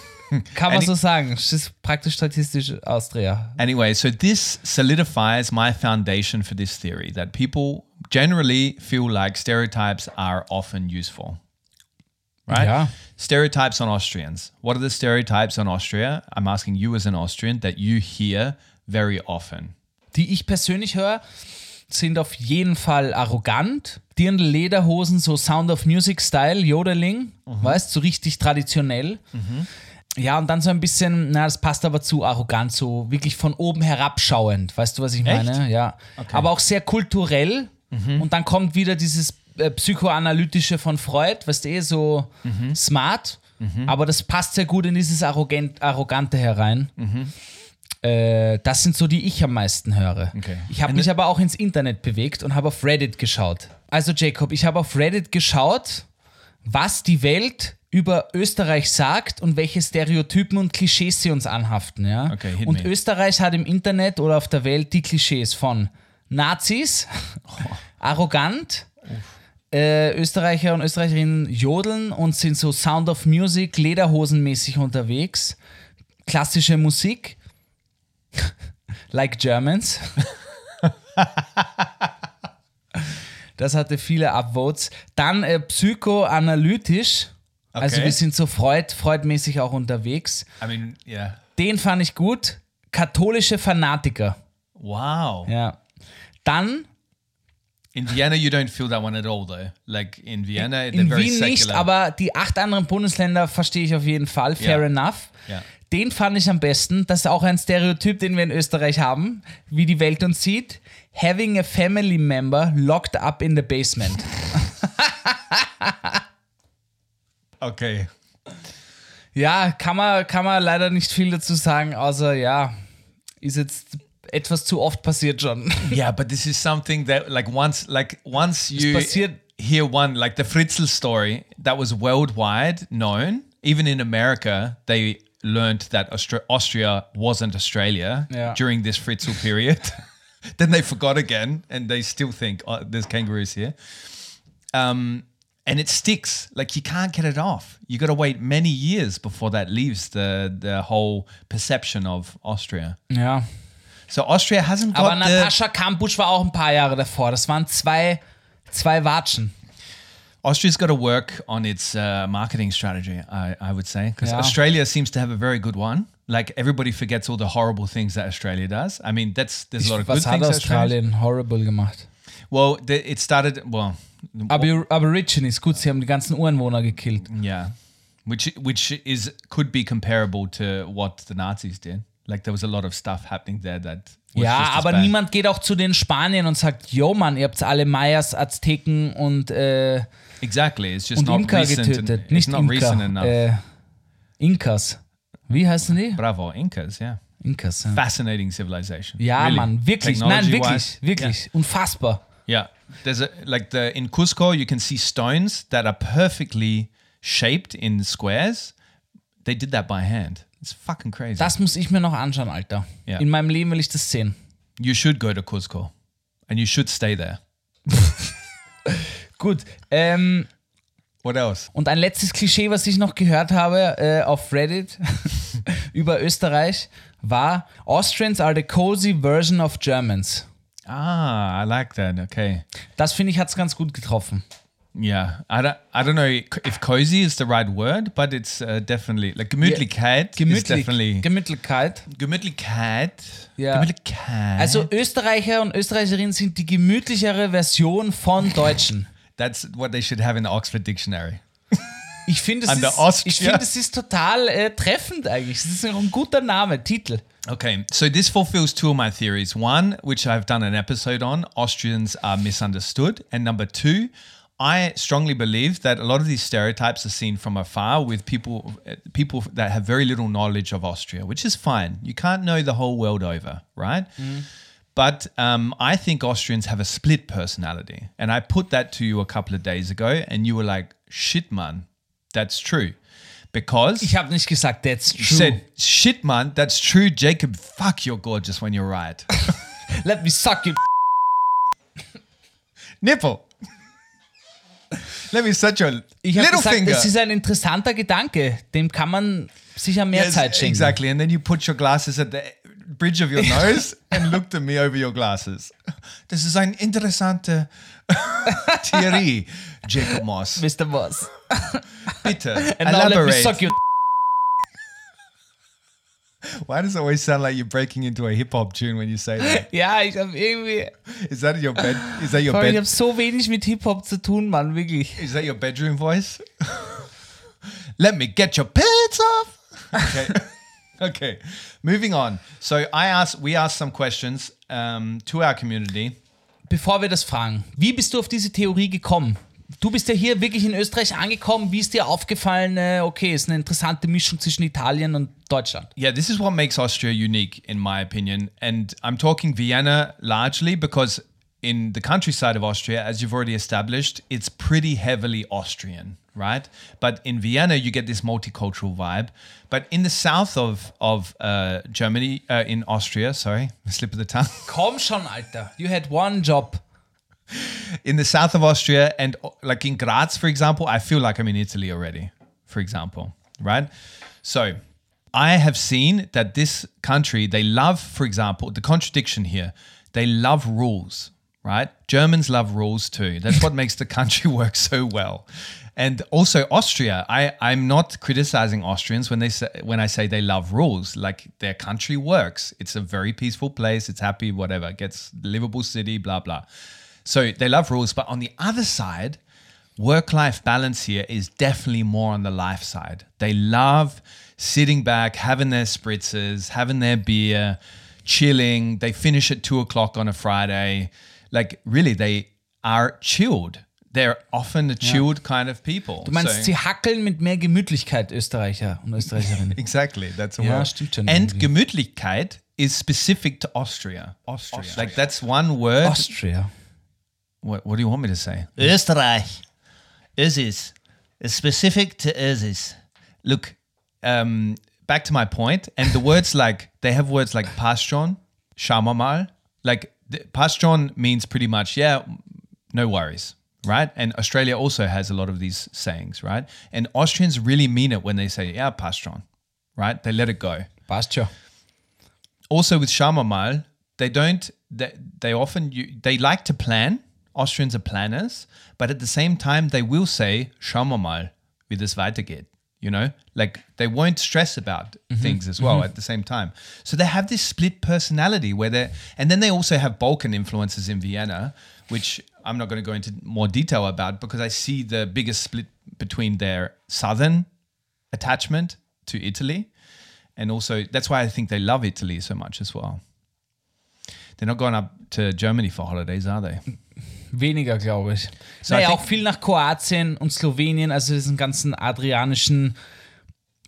Kann man Any- so sagen. Es ist praktisch statistisch Austria. Anyway, so this solidifies my foundation for this theory that people generally feel like stereotypes are often useful. Right? Yeah. Stereotypes on Austrians. What are the stereotypes on Austria? I'm asking you as an Austrian that you hear very often. Die ich persönlich höre, sind auf jeden Fall arrogant. Dirndl Lederhosen, so Sound of Music Style, Jodeling, weißt so richtig traditionell. Ja, und dann so ein bisschen, na, das passt aber zu arrogant, so wirklich von oben herabschauend. Weißt du, was ich meine? Ja. Aber auch sehr kulturell. Und dann kommt wieder dieses psychoanalytische von Freud, weißt du, eh so smart. Aber das passt sehr gut in dieses Arrogant, Arrogante herein. Äh, das sind so die ich am meisten höre. Okay. Ich habe mich aber auch ins Internet bewegt und habe auf Reddit geschaut. Also Jacob, ich habe auf Reddit geschaut, was die Welt über Österreich sagt und welche Stereotypen und Klischees sie uns anhaften. Ja? Okay, und me. Österreich hat im Internet oder auf der Welt die Klischees von Nazis, arrogant, äh, Österreicher und Österreicherinnen jodeln und sind so Sound of Music, Lederhosenmäßig unterwegs, klassische Musik, like Germans. Das hatte viele Upvotes. Dann äh, psychoanalytisch. Also Okay. wir sind so Freud, Freudmäßig auch unterwegs. I mean, yeah. Den fand ich gut. Katholische Fanatiker. Wow. Ja. Dann In Vienna, you don't feel that one at all, though. Like in Vienna, in very Wien nicht, secular. aber die acht anderen Bundesländer verstehe ich auf jeden Fall. Fair Ja. enough. Ja. Den fand ich am besten. Das ist auch ein Stereotyp, den wir in Österreich haben, wie die Welt uns sieht. Having a family member locked up in the basement. okay. Ja, kann man, kann man leider nicht viel dazu sagen, außer ja, ist jetzt etwas zu oft passiert schon. Yeah, but this is something that, like, once, like, once you passiert- hear one, like the Fritzl story, that was worldwide known. Even in America, they learned that Austra- Austria wasn't Australia Yeah. during this Fritzl period. then they forgot again, and they still think oh, there's kangaroos here. Um, and it sticks. Like you can't get it off. You got to wait many years before that leaves the the whole perception of Austria. Ja. So Austria hasn't got Aber Natascha Kampusch war auch ein paar Jahre davor. Das waren zwei, zwei Watschen. Austria's got to work on its uh, marketing strategy, I, I would say, because Yeah. Australia seems to have a very good one. Like everybody forgets all the horrible things that Australia does. I mean, that's there's a lot of good Was hat things. that Australia- Australien horrible gemacht? Well, the, it started. Well, Aber Aborigines, gut, sie haben die ganzen Ureinwohner gekillt. yeah, which which is could be comparable to what the Nazis did. Like there was a lot of stuff happening there that. Was Ja, aber bad. niemand geht auch zu den Spaniern und sagt, yo Mann, ihr habt alle Mayas, Azteken und, äh, Exactly, it's just not Inka recent. getötet. it's Nicht not Inka, recent enough. äh, Inkas. Wie heißen die? Bravo, Incas, yeah. Inkas. Ja, Fascinating civilization. ja Really. Mann, wirklich. Nein, wirklich, wirklich. Unfassbar. Yeah. There's a like the in Cusco you can see stones that are perfectly shaped in squares. They did that by hand. It's fucking crazy. Das muss ich mir noch anschauen, Alter. Ja. In meinem Leben will ich das sehen. you should go to Cusco and you should stay there. Gut. Ähm, What else? und ein letztes Klischee, was ich noch gehört habe äh, auf Reddit über Österreich, war Austrians are the cozy version of Germans. Ah, I like that. Okay. Das finde ich hat es ganz gut getroffen. Yeah. I don't I don't know if cozy is the right word, but it's uh, definitely like Gemütlichkeit is Gemütlich, definitely Gemütlichkeit. Gemütlichkeit. Ja. Gemütlichkeit. Also Österreicher und Österreicherinnen sind die gemütlichere Version von Deutschen. that's what they should have in the Oxford Dictionary. Ich finde, es, ist- ich ja. finde, es ist total äh, treffend eigentlich. Es ist ein guter Name, Titel. Okay, so this fulfills two of my theories. One, which I've done an episode on, Austrians are misunderstood. And number two, I strongly believe that a lot of these stereotypes are seen from afar with people people that have very little knowledge of Austria, which is fine. You can't know the whole world over, right? But um, I think Austrians have a split personality. And I put that to you a couple of days ago, and you were like, shit, man, that's true. Because Ich habe nicht gesagt, that's true. you said, shit, man, that's true, Jacob. Fuck, you're gorgeous when you're right. Let me suck you. Nipple. Let me such your Ich little gesagt, finger. es ist ein interessanter Gedanke. Dem kann man sicher mehr Yes, Zeit schenken. exactly. And then you put your glasses at the bridge of your nose and looked at me over your glasses. Das ist eine interessante Theorie, Jacob Moss. Mr. Boss. Bitte, And elaborate. Why does it always sound like you're breaking into a hip hop tune when you say that? Ja, ich habe irgendwie. Is that your bed? Is that your allem, Ich bed? habe so wenig mit Hip-Hop zu tun, Mann, wirklich. Is that your bedroom voice? Let me get your pants off. Okay. okay. Moving on. So I asked, we asked some questions um, to our community. Bevor wir das fragen, wie bist du auf diese Theorie gekommen? Du bist ja hier wirklich in Österreich angekommen. Wie ist dir aufgefallen, äh, okay, ist eine interessante Mischung zwischen Italien und Deutschland? Yeah, this is what makes Austria unique, in my opinion. And I'm talking Vienna largely because in the countryside of Austria, as you've already established, it's pretty heavily Austrian, right? But in Vienna, you get this multicultural vibe. But in the south of of uh, Germany, uh, in Austria, sorry, slip of the tongue. Komm schon, Alter. You had one job. In the south of Austria and like in Graz, for example, I feel like I'm in Italy already, for example, right? So I have seen that this country, they love, for example, the contradiction here, they love rules, right? Germans love rules too. That's what makes the country work so well. And also Austria, I, I'm not criticizing Austrians when they say when I say they love rules. Like their country works. It's a very peaceful place. It's happy, whatever. Gets livable city, blah blah. So they love rules, but on the other side, work life balance here is definitely more on the life side. They love sitting back, having their spritzers, having their beer, chilling. They finish at two o'clock on a Friday. Like, really, they are chilled. They're often a chilled kind of people. Du meinst, So- sie hackeln mit mehr Gemütlichkeit, Österreicher und Österreicherinnen. Exactly, that's a Ja, word. stimmt schon And irgendwie. Gemütlichkeit is specific to Austria. Austria. Like that's one word. Austria. What, what do you want me to say? Österreich. Ösis. Is specific to Ösis. look um back to my point and the words like they have words like pastron shamamal like pastron means pretty much yeah no worries right and australia also has a lot of these sayings right and austrians really mean it when they say yeah pastron right they let it go schon. also with shamamal they don't they, they often you, they like to plan austrians are planners but at the same time they will say shamamal wie das weitergeht You know, like they won't stress about mm-hmm. things as well mm-hmm. at the same time. So they have this split personality where they're, and then they also have Balkan influences in Vienna, which I'm not going to go into more detail about because I see the biggest split between their southern attachment to Italy, and also that's why I think they love Italy so much as well. They're not going up to Germany for holidays, are they? Weniger, glaube ich. So naja, auch viel nach Kroatien und Slowenien, also diesen ganzen adrianischen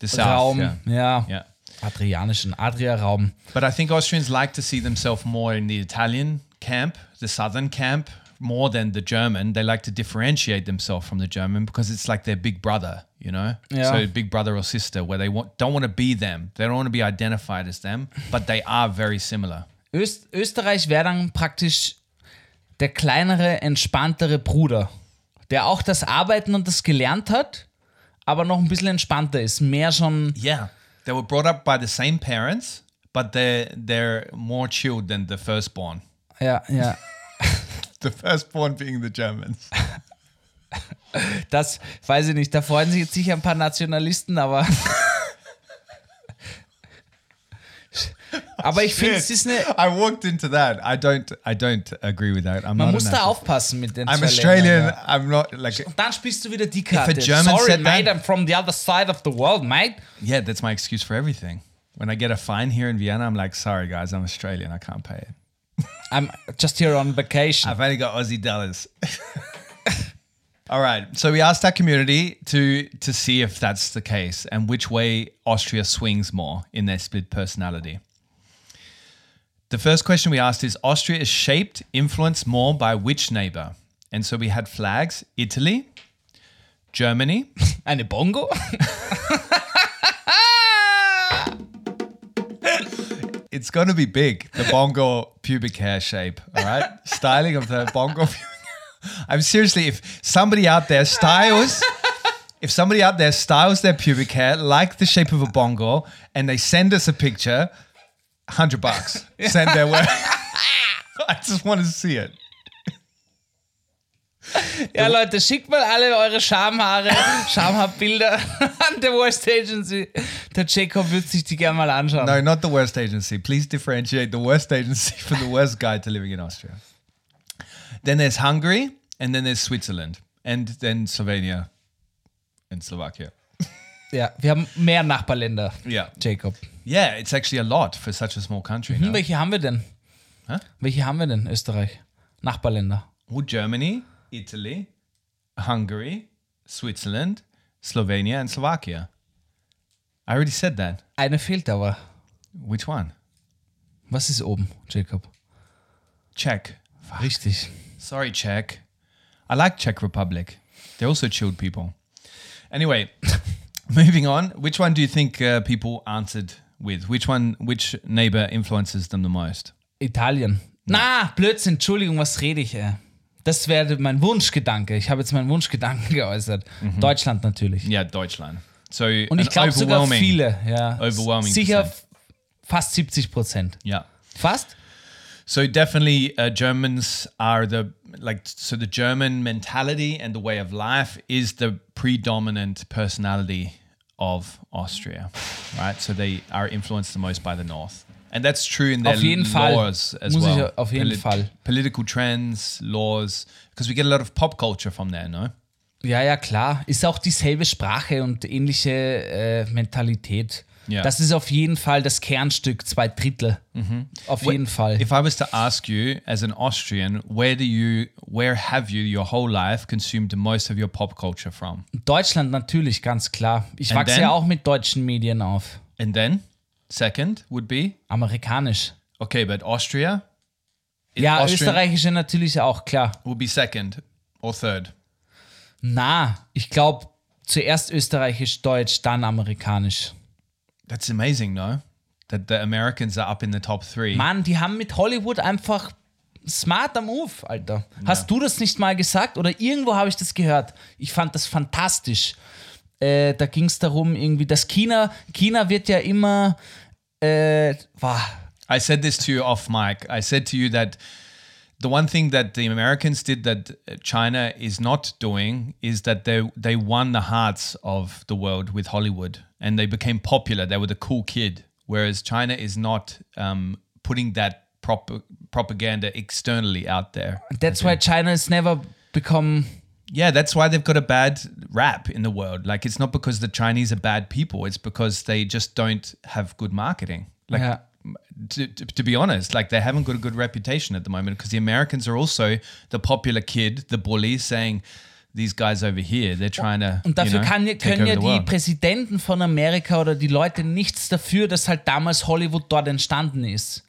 south, Raum. yeah. Ja. Yeah. Adrianischen, Adria-Raum. But I think Austrians like to see themselves more in the Italian camp, the southern camp, more than the German. They like to differentiate themselves from the German because it's like their big brother, you know? Yeah. So big brother or sister where they want, don't want to be them. They don't want to be identified as them, but they are very similar. Öst Österreich wäre dann praktisch der kleinere, entspanntere Bruder, der auch das Arbeiten und das gelernt hat, aber noch ein bisschen entspannter ist. Mehr schon, Yeah. They were brought up by the same parents, but they're, they're more chilled than the firstborn. ja, ja. The firstborn being the Germans. Das weiß ich nicht. Da freuen sich jetzt sicher ein paar Nationalisten, aber. aber ich finde, es ist eine. I walked into that. I don't. I don't agree with that. I'm Man not muss a da aufpassen mit den I'm Australian. Ja. I'm not like. Und dann spielst du wieder die Karte. German Sorry, said mate, that- I'm from the other side of the world, mate. Yeah, that's my excuse for everything. When I get a fine here in Vienna, I'm like, sorry guys, I'm Australian. I can't pay it. I'm just here on vacation. I've only got Aussie dollars. All right. So we asked our community to to see if that's the case and which way Austria swings more in their split personality. The first question we asked is Austria is shaped, influenced more by which neighbor? And so we had flags Italy, Germany, Eine Bongo? it's going to be big, the bongo pubic hair shape. All right. Styling of the bongo. pubic- I'm seriously, if somebody out there styles, if somebody out there styles their pubic hair like the shape of a bongo and they send us a picture, 100 bucks. Send their way. I just want to see it. Ja, Leute, schickt mal alle eure Schamhaare, Schamhaarbilder an der Worst Agency. Der Jacob wird sich die gerne mal anschauen. No, not the worst agency. Please differentiate the worst agency from the worst guide to living in Austria. Then there's Hungary, and then there's Switzerland, and then Slovenia and Slovakia. Ja, wir haben mehr Nachbarländer, Yeah. Jacob. Yeah, it's actually a lot for such a small country. Hm, no? welche haben wir denn? Hä? Welche haben wir denn, Österreich? Nachbarländer. Well, Germany, Italy, Hungary, Switzerland, Slovenia, and Slovakia. I already said that. Eine fehlt aber. Which one? Was ist oben, Jacob? Czech. Richtig. Sorry, Czech. I like Czech Republic. They're also chilled people. Anyway, moving on. Which one do you think uh, people answered with? Which one? Which neighbor influences them the most? Italien. Na, Blödsinn, Entschuldigung, was rede ich, ey? Das wäre mein Wunschgedanke. Ich habe jetzt meinen Wunschgedanken geäußert. Deutschland natürlich. Yeah, Deutschland. So Und ich glaube sogar viele. Ja. overwhelming Sicher percent. fast 70 Prozent. Yeah. Fast? So definitely, uh, Germans are the like. So the German mentality and the way of life is the predominant personality of Austria, right? So they are influenced the most by the north, and that's true in their Auf jeden Fall. laws as Muss ich well. auf jeden Fall. Political trends, laws, because we get a lot of pop culture from there, no? Ja, ja, klar. Ist auch dieselbe Sprache und ähnliche äh, Mentalität. Ja. Das ist auf jeden Fall das Kernstück, zwei Drittel. Auf jeden Fall. If I was to ask you, as an Austrian, where do you, where have you your whole life consumed most of your pop culture from? Deutschland natürlich, ganz klar. Ich And wachse then? ja auch mit deutschen Medien auf. And then, second would be Amerikanisch. okay, but Austria. Ja, Austrian österreichische natürlich auch, klar. would be second or third. Na, ich glaube zuerst österreichisch, deutsch, dann amerikanisch. That's amazing, no? That the Americans are up in the top three. Mann, die haben mit Hollywood einfach smarter Move, Alter. Hast du das nicht mal gesagt oder irgendwo habe ich das gehört? Ich fand das fantastisch. Äh, da ging es darum, irgendwie, dass China, China wird ja immer, äh, wow, I said this to you off mic. I said to you that the one thing that the Americans did that China is not doing is that they they won the hearts of the world with Hollywood and they became popular. They were the cool kid, whereas China is not um, putting that prop- propaganda externally out there. That's why China has never become. Yeah, that's why they've got a bad rap in the world. Like it's not because the Chinese are bad people; it's because they just don't have good marketing. Like Yeah. to, to, to be honest, like they haven't got a good reputation at the moment because the Americans are also the popular kid, the bully, saying these guys over here, they're trying to Und dafür you know, kann, können ja die. Präsidenten von Amerika oder die Leute nichts dafür, dass halt damals Hollywood dort entstanden ist.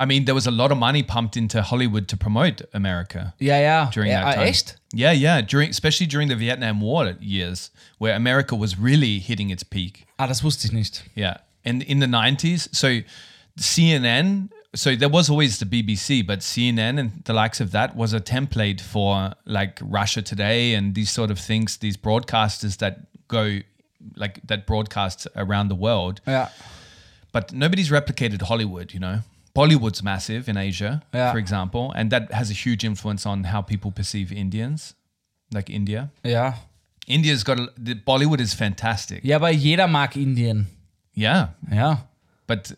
I mean, there was a lot of money pumped into Hollywood to promote America. Yeah, yeah. during that time. echt? Yeah, yeah. During especially during the Vietnam War years, where America was really hitting its peak. Ah, das wusste ich nicht. Yeah, and in the nineties, so CNN. So there was always the BBC, but CNN and the likes of that was a template for like Russia Today and these sort of things. These broadcasters that go like that broadcast around the world, Ja. but nobody's replicated Hollywood. You know, Bollywood's massive in Asia, Yeah. for example, and that has a huge influence on how people perceive Indians, like India. Yeah. India's got a, the Bollywood is fantastic. Yeah, but jeder mag Indien. Yeah, Ja. But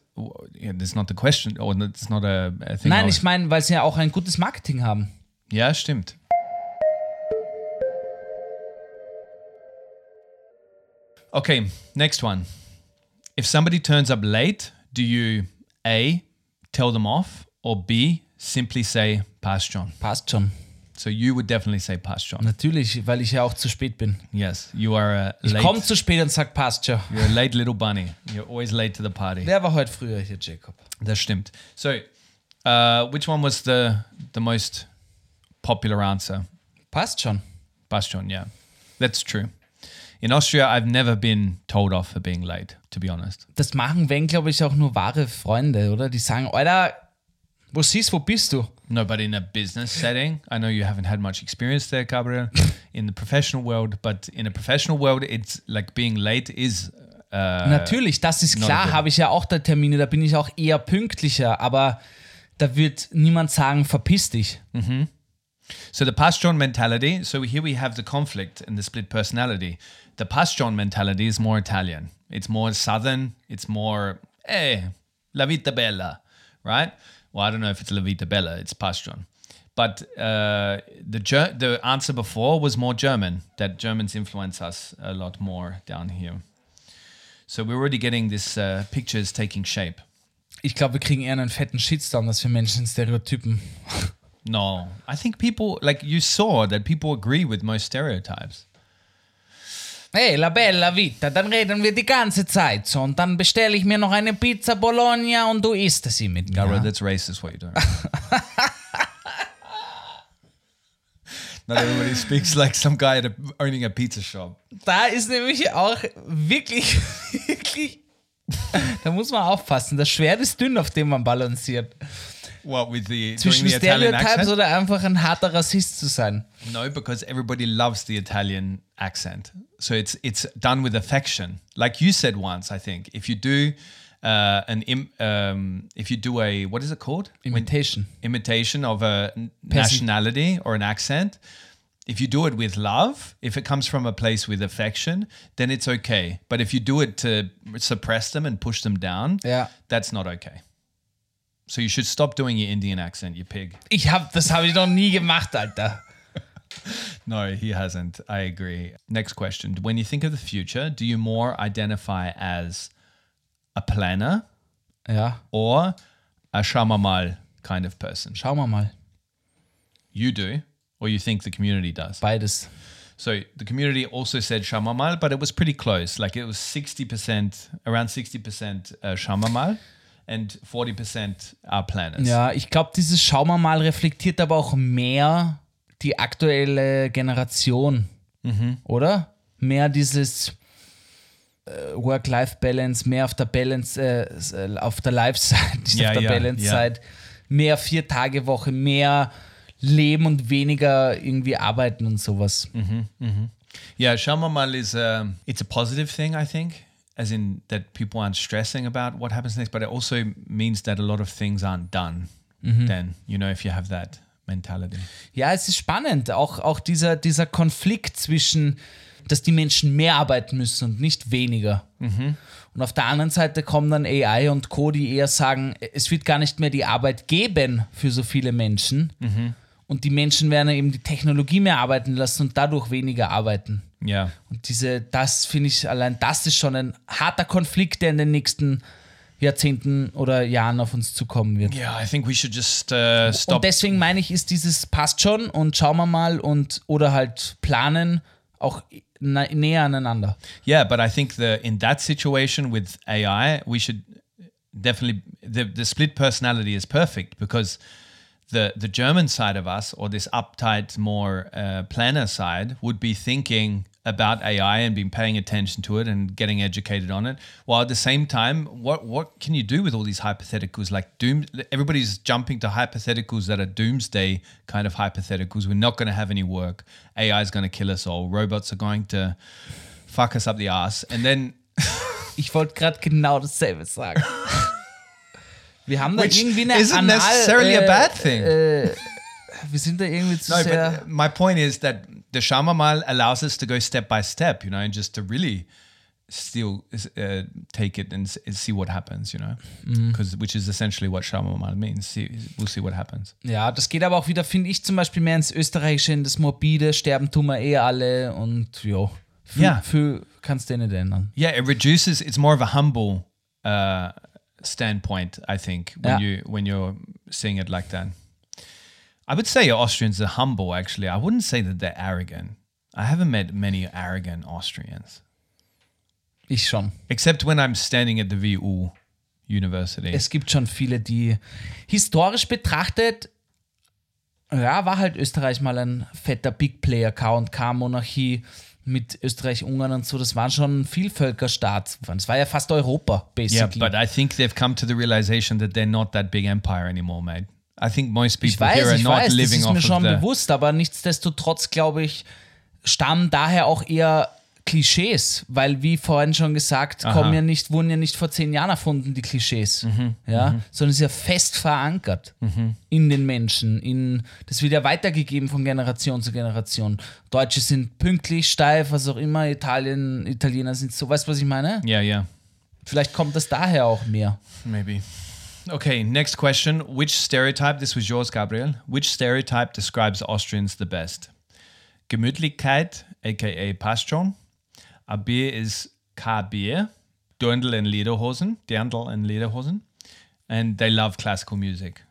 yeah, that's not the question, or that's not a, a thing. Nein, ich meine, weil sie ja auch ein gutes Marketing haben. Ja, stimmt. Okay, next one. If somebody turns up late, do you A, tell them off, or B, simply say, pass John? Passt schon. So you would definitely say pass John. Natürlich, weil ich ja auch zu spät bin. Yes, you are a Ich late, komme zu spät und sag passt schon. you're a late little bunny. You're always late to the party. Der war heute früher hier, Jacob. Das stimmt. So, uh, which one was the the most popular answer? Passt schon. Bastion, yeah. That's true. In Austria, I've never been told off for being late, to be honest. Das machen, wenn, glaube ich, auch nur wahre Freunde, oder? Die sagen, Alter, wo siehst, wo bist du? No, but in a business setting, I know you haven't had much experience there, Gabriel, in the professional world, but in a professional world, it's like being late is. Uh, Natürlich, das ist klar, habe ich ja auch da Termine, da bin ich auch eher pünktlicher, aber da wird niemand sagen, verpiss dich. So the Pasjon mentality. So here we have the conflict and the split personality. The Pasjon mentality is more Italian. It's more southern. It's more eh la vita bella, right? Well, I don't know if it's la vita bella. It's Pasjon. But uh, the Ger- the answer before was more German. That Germans influence us a lot more down here. So we're already getting this uh, pictures taking shape. Ich glaube, wir kriegen eher einen fetten Shitstorm, dass wir Menschen Stereotypen. No, I think people like you saw that people agree with most stereotypes. Hey, la bella vita, dann reden wir die ganze Zeit so und dann bestelle ich mir noch eine Pizza Bologna und du isst sie mit mir. that's racist what you're doing. Not everybody speaks like some guy at a, owning a pizza shop. Da ist nämlich auch wirklich, wirklich, da muss man aufpassen. Das Schwert ist dünn, auf dem man balanciert. What with the Zwischen the Stereotypes oder einfach ein harter Rassist zu sein. No, because everybody loves the Italian accent. So it's it's done with affection. Like you said once, I think. If you do uh, an Im, um, if you do a what is it called? When- Imitation. imitation of a nationality or an accent, if you do it with love, if it comes from a place with affection, then it's okay. But if you do it to suppress them and push them down, Ja. that's not okay. So you should stop doing your Indian accent, you pig. Ich hab, das habe ich noch nie gemacht, Alter. No, he hasn't. I agree. Next question. When you think of the future, do you more identify as a planner Ja, or a shamamal kind of person? schauen wir mal. You do, or you think the community does? Beides. So the community also said Shamamal, but it was pretty close. Like it was 60%, around 60% uh, Shamamal and 40% are planners. Ja, ich glaube, dieses Schauen wir mal reflektiert aber auch mehr die aktuelle Generation, oder? Mehr dieses äh, Work-Life-Balance, mehr auf der Balance, äh, äh, auf der Life-Side, Ja, auf der ja, Balance-Side. Mehr Vier-Tage-Woche, mehr Leben und weniger irgendwie arbeiten und sowas. Yeah, Shamamal is um, it's a positive thing, I think, as in that people aren't stressing about what happens next, but it also means that a lot of things aren't done. Then you know if you have that mentality. Ja, es ist spannend. Auch, auch dieser, dieser Konflikt zwischen, dass die Menschen mehr arbeiten müssen und nicht weniger. Und auf der anderen Seite kommen dann AI und Co., die eher sagen, es wird gar nicht mehr die Arbeit geben für so viele Menschen. Und die Menschen werden eben die Technologie mehr arbeiten lassen und dadurch weniger arbeiten. Yeah. Und diese, das finde ich allein, das ist schon ein harter Konflikt, der in den nächsten Jahrzehnten oder Jahren auf uns zukommen wird. Yeah, I think we should just uh, stop. Und deswegen meine ich, ist dieses passt schon und schauen wir mal und oder halt planen auch näher aneinander. Yeah, but I think the in that situation with AI, we should definitely the the split personality is perfect because the the German side of us or this uptight, more uh, planner side would be thinking about AI and been paying attention to it and getting educated on it. While at the same time, what what can you do with all these hypotheticals like doom? Everybody's jumping to hypotheticals that are doomsday kind of hypotheticals. We're not going to have any work. AI is going to kill us all. Robots are going to fuck us up the ass. And then Ich wollte gerade genau dasselbe sagen. Wir haben da Which irgendwie eine isn't Anal, necessarily a äh, bad thing. Äh, Wir sind da irgendwie zu No, sehr. but my point is that the Shamamal allows us to go step by step, you know, and just to really still uh, take it and, see what happens, you know, because which is essentially what Shamamal means. See, we'll see what happens. Ja, das geht aber auch wieder, finde ich, zum Beispiel mehr ins Österreichische, in das Morbide, sterben tun wir eh alle und ja. Viel, Ja. viel kannst du eh nicht ändern. Yeah, it reduces. It's more of a humble uh, standpoint, I think, when Yeah. you when you're seeing it like that. I would say Austrians are humble. Actually, I wouldn't say that they're arrogant. I haven't met many arrogant Austrians. Ich schon. Except when I'm standing at the VU University. Es gibt schon viele, die historisch betrachtet, ja, war halt Österreich mal ein fetter Big Player, K&K-Monarchie mit Österreich-Ungarn und so, das war schon Vielvölkerstaat. Das war ja fast Europa, yeah, basically. but I think they've come to the realization that they're not that big empire anymore, mate. I think most ich people weiß, here are ich not weiß, das living ist off mir schon bewusst, aber nichtsdestotrotz, glaube ich, stammen daher auch eher Klischees, weil wie vorhin schon gesagt, kommen ja nicht, wurden ja nicht vor zehn Jahren erfunden, die Klischees, Mhm, ja, sondern es ist ja fest verankert in den Menschen, in, das wird ja weitergegeben von Generation zu Generation. Deutsche sind pünktlich, steif, was auch immer, Italien, Italiener sind so, weißt du, was ich meine? Yeah, yeah, Vielleicht kommt das daher auch mehr. maybe. Okay, next question. Which stereotype, this was yours, Gabriel, which stereotype describes Austrians the best? Gemütlichkeit, aka Pastron. A beer is K beer. Dirndl and Lederhosen, Dirndl and Lederhosen. And they love classical music.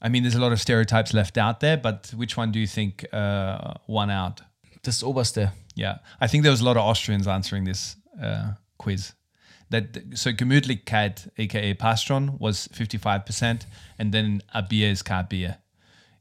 I mean, there's a lot of stereotypes left out there, but which one do you think uh, won out? Das Oberste. Yeah, I think there was a lot of Austrians answering this uh, quiz. That so Gemütlichkeit, aka Pastron, was fifty five percent, and then a beer is car beer,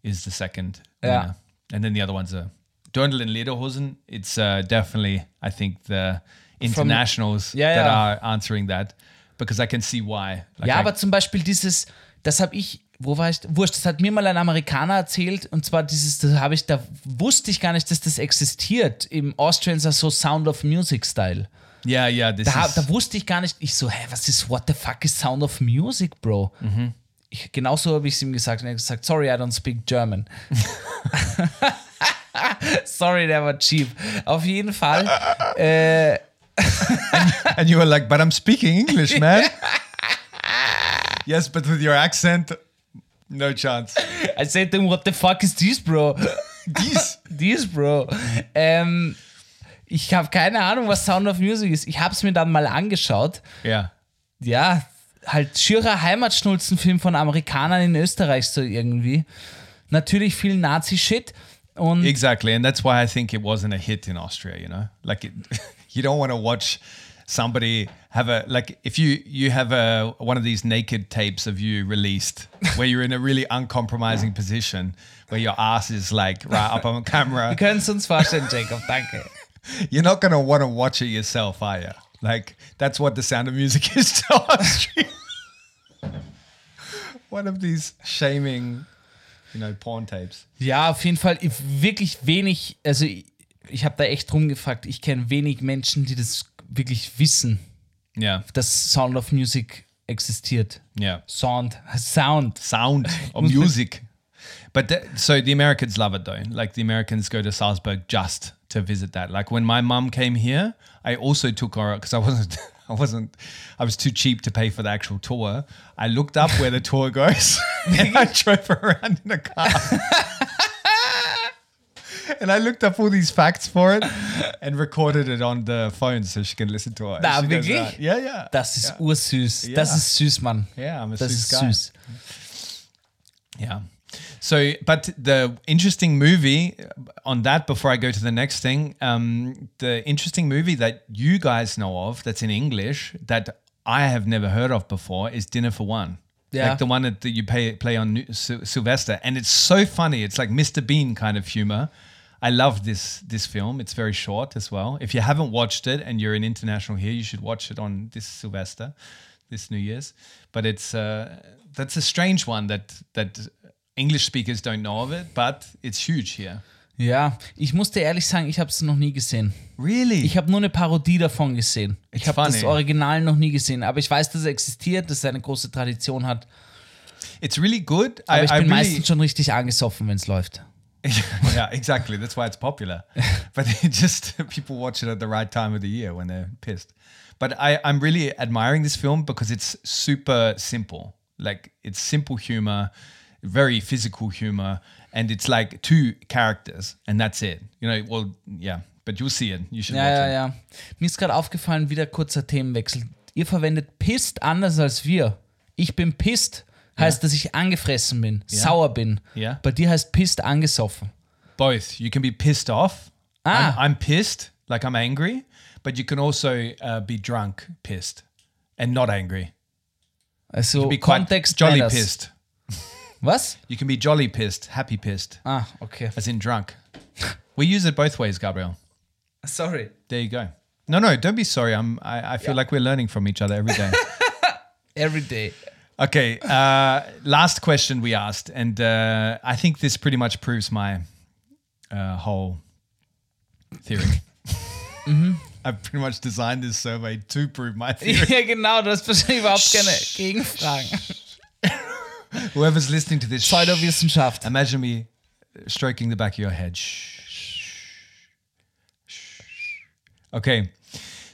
is the second. Yeah. winner. and then the other ones are Dirndl and Lederhosen. It's uh, definitely I think the internationals Yeah, that yeah. are answering that because I can see why. Like ja, I- aber zum Beispiel dieses, das habe ich, wo war ich? Wurscht, das hat mir mal ein Amerikaner erzählt und zwar dieses, das habe ich, da wusste ich gar nicht, dass das existiert im Austrians are so Sound of Music Style. Yeah, yeah. This Da, is, da wusste ich gar nicht, ich so, hä, was ist, what the fuck is Sound of Music, Bro? Ich, genauso habe ich es ihm gesagt und er hat gesagt, sorry, I don't speak German. sorry, der war cheap. Auf jeden Fall. Äh, and you were like, but I'm speaking English, man. yes, but with your accent, no chance. I said to him, what the fuck is this, Bro? Dies. Dies, Bro. Ähm, ich habe keine Ahnung, was Sound of Music ist. Ich habe es mir dann mal angeschaut. Yeah. Ja, halt schierer Heimatschnulzenfilm von Amerikanern in Österreich so irgendwie. Natürlich viel Nazi-Shit. Und Exactly, and that's why I think it wasn't a hit in Austria. You know, like it, you don't want to watch somebody have a like if you you have a one of these naked tapes of you released where you're in a really uncompromising position where your ass is like right up on wir camera. können es uns vorstellen, Jacob, danke. You're not gonna want to watch it yourself, are you? Like that's what the sound of music is to Austria. one of these shaming, you know, porn tapes. Ja, auf jeden Fall ich- wirklich wenig, also ich, ich habe da echt rumgefragt, ich kenne wenig Menschen, die das wirklich wissen, Yeah, dass Sound of Music existiert. yeah. Sound, Sound. Sound or music. But the, so the Americans love it though. Like the Americans go to Salzburg just to visit that. Like when my mum came here, I also took her because I wasn't, I wasn't, I was too cheap to pay for the actual tour. I looked up where the tour goes and I drove her around in a car. And I looked up all these facts for it and recorded it on the phone so she can listen to it. Na, She wirklich? yeah, yeah. Das ist ursüß. Das Ja. ist süß, Mann. Yeah, I'm a Das süß ist guy. süß. Yeah. So, but the interesting movie on that, before I go to the next thing, um, the interesting movie that you guys know of that's in English that I have never heard of before is Dinner for One. Yeah. Like the one that, you pay, play on New- Sy- Sylvester. And it's so funny. It's like Mr. Bean kind of humor. I love this this film. It's very short as well. If you haven't watched it and you're an international here, you should watch it on this Sylvester, this New Year's. But it's uh, that's a strange one that that English speakers don't know of it, but it's huge here. Ja, ich musste ehrlich sagen, ich habe es noch nie gesehen. Really? Ich habe nur eine Parodie davon gesehen. Ich It's habe das. Original noch nie gesehen, aber ich weiß, dass er existiert, dass er eine große Tradition hat. it's really good. Aber I, ich bin really, meistens schon richtig angesoffen, wenn es läuft. yeah, exactly. That's why it's popular. but it just people watch it at the right time of the year when they're pissed. But I, I'm really admiring this film because it's super simple. Like it's simple humor, very physical humor, and it's like two characters, and that's it. You know, well, yeah. But you'll see it. You should Ja, watch ja, it. ja. Mir ist gerade aufgefallen, wieder kurzer Themenwechsel. Ihr verwendet pissed anders als wir. Ich bin pissed, heißt, dass ich angefressen bin, sauer bin. Ja. Bei dir heißt pissed angesoffen. Both. You can be pissed off. Ah. I'm, I'm pissed, like I'm angry, but you can also uh, be drunk, pissed, and not angry. Also Be quite Kontext jolly matters. pissed. Was? You can be jolly pissed, happy pissed, Ah, okay. as in drunk. we use it both ways, Gabriel. Sorry. There you go. No, no, don't be sorry. I'm. I, I feel like we're learning from each other every day. Every day. okay. Uh, last question we asked, and uh, I think this pretty much proves my uh, whole theory. I've pretty much designed this survey to prove my theory. ja, genau, du hast wahrscheinlich überhaupt keine Gegenfragen. Whoever's listening to this, Pseudowissenschaft. imagine me stroking the back of your head. Shh. Shh. Okay.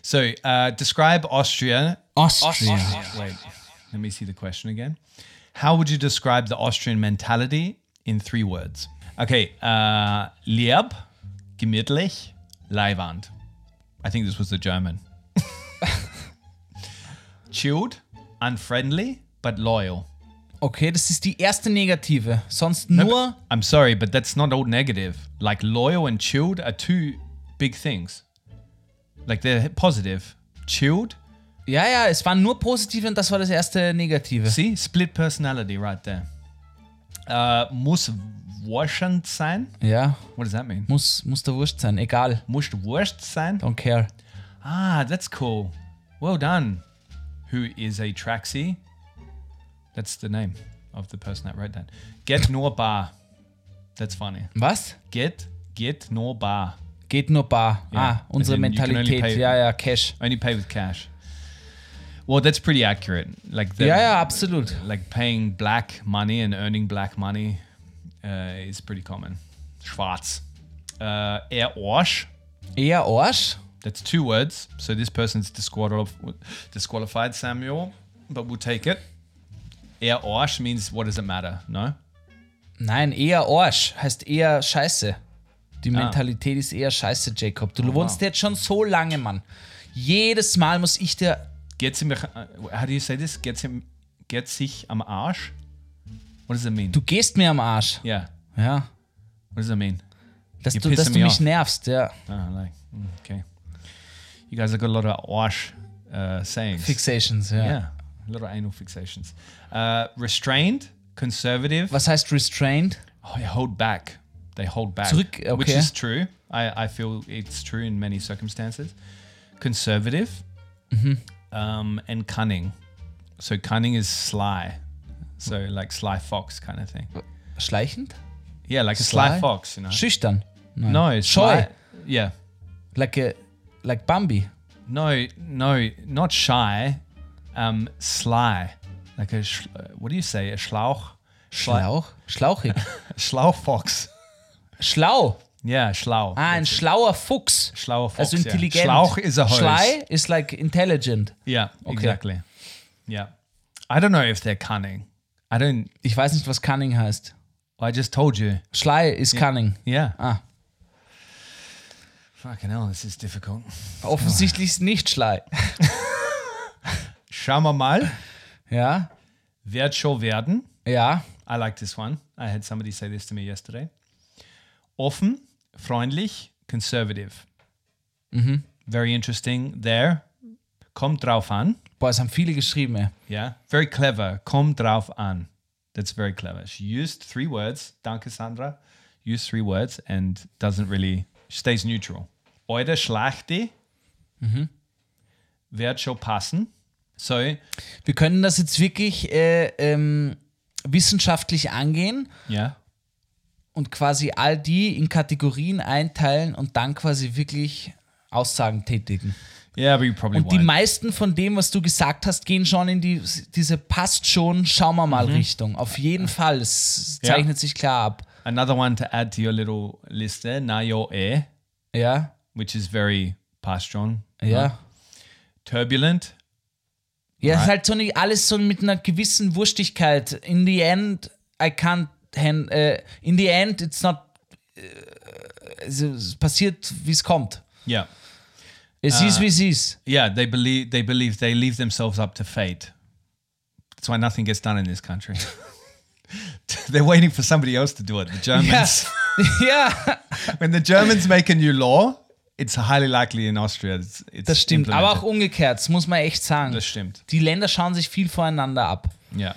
So, uh, describe Austria. Austria. Wait, let me see the question again. How would you describe the Austrian mentality in three words? Okay. Uh, lieb, gemütlich, Leihwand. I think this was the German. Chilled, unfriendly, but loyal. Okay, das ist die erste Negative. Sonst No, nur. I'm sorry, but that's not all negative. Like loyal and chilled are two big things. Like they're positive. Chilled, Ja, ja, es waren nur positive und das war das erste Negative. see, split personality right there. Uh, muss wurschend sein. Ja, What does that mean? muss, muss der Wurscht sein. Egal. Muss wurscht sein. Don't care. Ah, that's cool. Well done. Who is a Traxi? That's the name of the person that wrote that. Get nor bar. That's funny. Was? Get, get nor bar. Geht nur bar. Ja, Ah, unsere in, Mentalität. Ja, ja, Cash. Only pay with cash. Well, that's pretty accurate. Like the, yeah, ja, absolut. like paying black money and earning black money uh, is pretty common. Schwarz. Uh, er Arsch. Eher Arsch. That's two words. So this person's disqualif- disqualified, Samuel, but we'll take it. Er Arsch means what does it matter? No? Nein, eher Arsch. Heißt eher Scheiße. Die Ah. Mentalität ist eher Scheiße, Jacob. Du Oh, wohnst jetzt schon so lange, Mann. Jedes Mal muss ich dir. Geht sie mich, uh, how do you say this? Geht, sie, geht sich am Arsch? What does it mean? Du gehst mir am Arsch. yeah. Ja. What does it mean? Dass You're du, dass du mich off. nervst, ja. Ah, like, mm, okay. You guys have got a lot of wash uh, sayings. Fixations, ja. Yeah, a of anal fixations. Uh, restrained, conservative. Was heißt restrained? Oh, they hold back. They hold back. Zurück, Which is true. I, I feel it's true in many circumstances. Conservative Mm-hmm. um, and cunning. So cunning is sly. So like sly fox kind of thing. Schleichend? Yeah, like a sly, Sly? fox, you know. Schüchtern? Nein. No, it's Scheu. sly. Yeah. Like, a, like Bambi. No, no, not shy. Um, sly. Like a, what do you say? A Schlauch? Schlauch? Schlauchig. Schlauchfox. Schlau. Yeah, schlau. Ah, ein schlauer Fuchs. Schlauer Fox, Also yeah. intelligent. Schlauch is a hose. Schlei is like intelligent. Yeah, exactly. Yeah. I don't know if they're cunning. I don't. Ich weiß nicht, was cunning heißt. I just told you. Schlei ist cunning. Yeah. Ah. Fucking hell, this is difficult. Offensichtlich ist nicht Schlei. Schauen wir mal. Ja, Wird schon werden. ja. I like this one. I had somebody say this to me yesterday. Offen, freundlich, conservative. Very interesting there. Kommt drauf an. Boah, es haben viele geschrieben, ey. Yeah. Very clever. Kommt drauf an. That's very clever. She used three words. Danke, Sandra. Used three words and doesn't really, stays neutral. Eure Schlachte wird schon passen. So, Wir können das jetzt wirklich äh, ähm, wissenschaftlich angehen yeah. und quasi all die in Kategorien einteilen und dann quasi wirklich Aussagen tätigen. Yeah, but you probably Und die won't. meisten von dem, was du gesagt hast, gehen schon in die, diese passt schon, schauen wir mal Richtung. Auf jeden Fall, es Ja. zeichnet sich klar ab. Another one to add to your little list there. Na yo e, Ja, which is very pastron. ja. Turbulent. Ja, es ist halt so nicht alles so mit einer gewissen Wurstigkeit. In the end, I can't hand, äh, in the end, it's not, äh, also, es passiert, wie es kommt. Yeah. Es ist, wie es ist. Yeah, they believe they believe they leave themselves up to fate. That's why nothing gets done in this country. They're waiting for somebody else to do it. The Germans. ja, when the Germans make a new law, it's highly likely in Austria. It's, it's das stimmt. Aber auch umgekehrt, das muss man echt sagen. Das stimmt. Die Länder schauen sich viel voreinander ab. Yeah.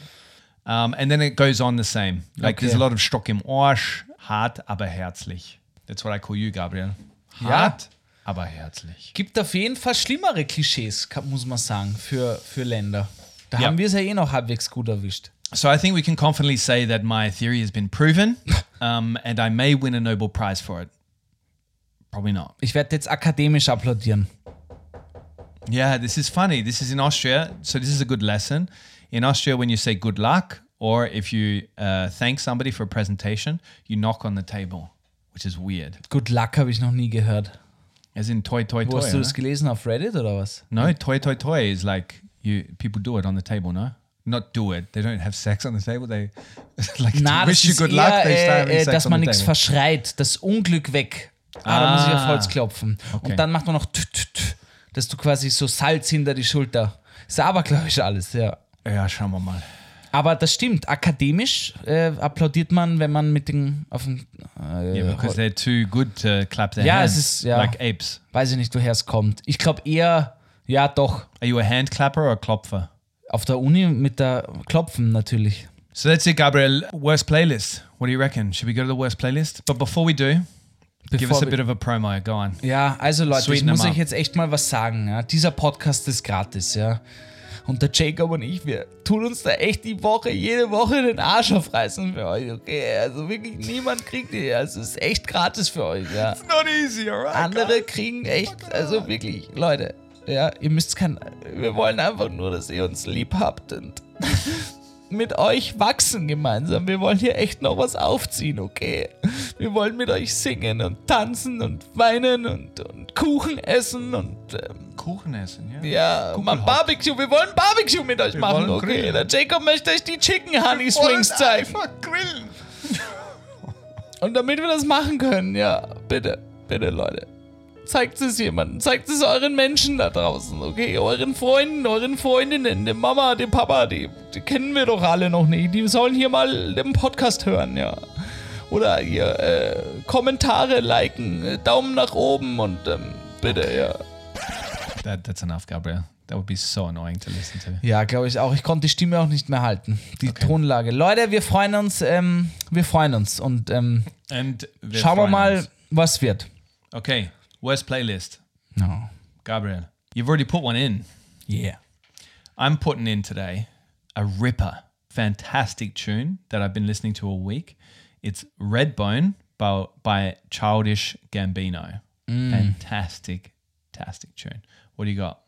Um, and then it goes on the same. Like there's a Okay. lot of Stock im Arsch, hart, aber herzlich. That's what I call you, Gabriel. Ja. Hart, aber herzlich. Gibt auf jeden Fall schlimmere Klischees, muss man sagen, für, für Länder. Da Ja. haben wir es ja eh noch halbwegs gut erwischt. So I think we can confidently say that my theory has been proven, um, and I may win a Nobel Prize for it. Probably not. Ich werde jetzt akademisch applaudieren. Yeah, this is funny. This is in Austria, so this is a good lesson. In Austria, when you say good luck, or if you uh, thank somebody for a presentation, you knock on the table, which is weird. Good luck habe ich noch nie gehört. As in toy, Wo toy. hast du das gelesen? Auf Reddit oder was? No, toy, toy, toy is like you. People do it on the table. No, not do it. They don't have sex on the table. They like Na, wish you good eher, luck. They start having äh, sex dass on man nichts verschreit, das Unglück weg. Ah, da muss ich auf Ah. Holz klopfen. Okay. Und dann macht man noch tü, tü, tü, dass du quasi so Salz hinter die Schulter. Ist aber, glaube ich, alles, ja. Ja, schauen wir mal. Aber das stimmt, akademisch äh, applaudiert man, wenn man mit den auf dem äh, Yeah, because they're too good to clap their Ja, es hands ist- ja. like apes. weiß ich nicht, woher es kommt. Ich glaube eher, ja doch, Are you a hand clapper or a klopfer? auf der Uni mit der Klopfen natürlich. So that's it, Gabriel. Worst playlist. What do you reckon? Should we go to the worst playlist? But before we do, give us a bit of a promo. Go on. Ja, also Leute, Sweeten ich muss euch jetzt echt mal was sagen. Ja? Dieser Podcast ist gratis, ja. Und der Jacob und ich, wir tun uns da echt die Woche, jede Woche den Arsch aufreißen für euch, okay? Also wirklich niemand kriegt die. Also es ist echt gratis für euch, ja. Not easy, alright? Andere kriegen echt, also wirklich, Leute, ja, ihr müsst kein, wir wollen einfach nur, dass ihr uns lieb habt und mit euch wachsen gemeinsam. Wir wollen hier echt noch was aufziehen, okay? Wir wollen mit euch singen und tanzen und weinen und, und Kuchen essen und ähm, Kuchen essen, yeah. ja, mal Barbecue. Wir wollen Barbecue mit euch machen, wollen okay? grillen. Der Jacob möchte euch die Chicken Honey Springs zeigen. grillen. Und damit wir das machen können, ja, bitte, bitte, Leute. Zeigt es jemandem, zeigt es euren Menschen da draußen, okay? Euren Freunden, euren Freundinnen, dem Mama, dem Papa, die, die kennen wir doch alle noch nicht. Die sollen hier mal den Podcast hören, ja. Oder hier äh, Kommentare liken, Daumen nach oben und ähm, bitte, ja. That, that's enough, Gabriel. That would be so annoying to listen to. Ja, glaube ich auch. Ich konnte die Stimme auch nicht mehr halten. Die Tonlage. Leute, wir freuen uns, ähm, wir freuen uns und ähm, And wir schauen wir mal, uns. was wird. Okay, worst playlist. No. Gabriel, you've already put one in. Yeah. I'm putting in today a ripper, fantastic tune that I've been listening to all week. It's Redbone by, by Childish Gambino. Fantastic, fantastic tune. What do you got?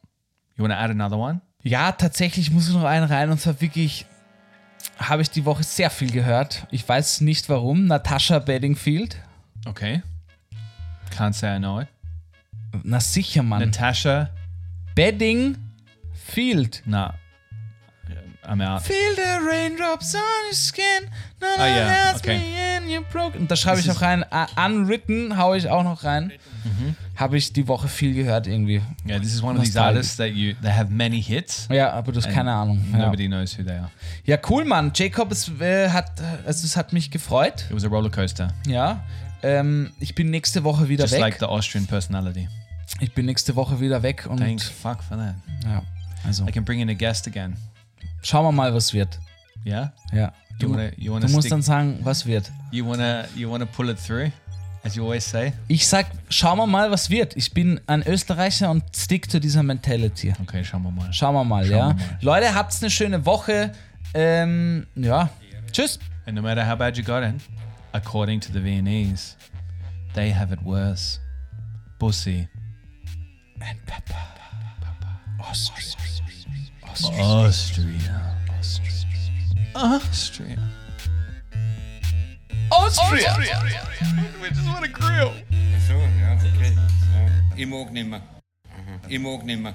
You want to add another one? Ja, tatsächlich muss ich noch einen rein und zwar wirklich habe ich die Woche sehr viel gehört. Ich weiß nicht warum. Natasha Bedingfield. Okay. Can't say I know it. Na sicher, Mann. Natasha. Bedingfield. Nah. I'm out. Feel the raindrops on your skin. Na, Ah, ja, okay. me and you broke. Und da schreibe ich auch rein. Uh, unwritten haue ich auch noch rein. Mhm. Habe ich die Woche viel gehört irgendwie. Yeah, this is one of these artists that you they have many hits. Ja, aber du hast keine Ahnung. Ja. Nobody knows who they are. ja, cool, Mann. Jacob, es, äh, hat, also es hat mich gefreut. It was a roller coaster, Ja. Ähm, ich bin nächste Woche wieder just weg. like the Austrian personality. ich bin nächste Woche wieder weg und Thank fuck for that. ja, also I can bring in a guest again. schauen wir mal, was wird. Yeah. Ja. You wanna Du musst dann sagen, was wird. you wanna you wanna pull it through, as you always say. Ich sag, schauen wir mal, was wird. Ich bin ein Österreicher und stick zu dieser Mentality. Okay, schauen wir mal. Schauen wir mal, Schauen ja. wir mal. Leute, habt's eine schöne Woche. Ähm, ja. Tschüss. And no matter how bad you got it, according to the Viennese, they have it worse. Bussy. Austria. Austria. Austria. Austria. We just want to grill. So, ja, okay. Ja. Ich mag nimmer. Ich mag nimmer.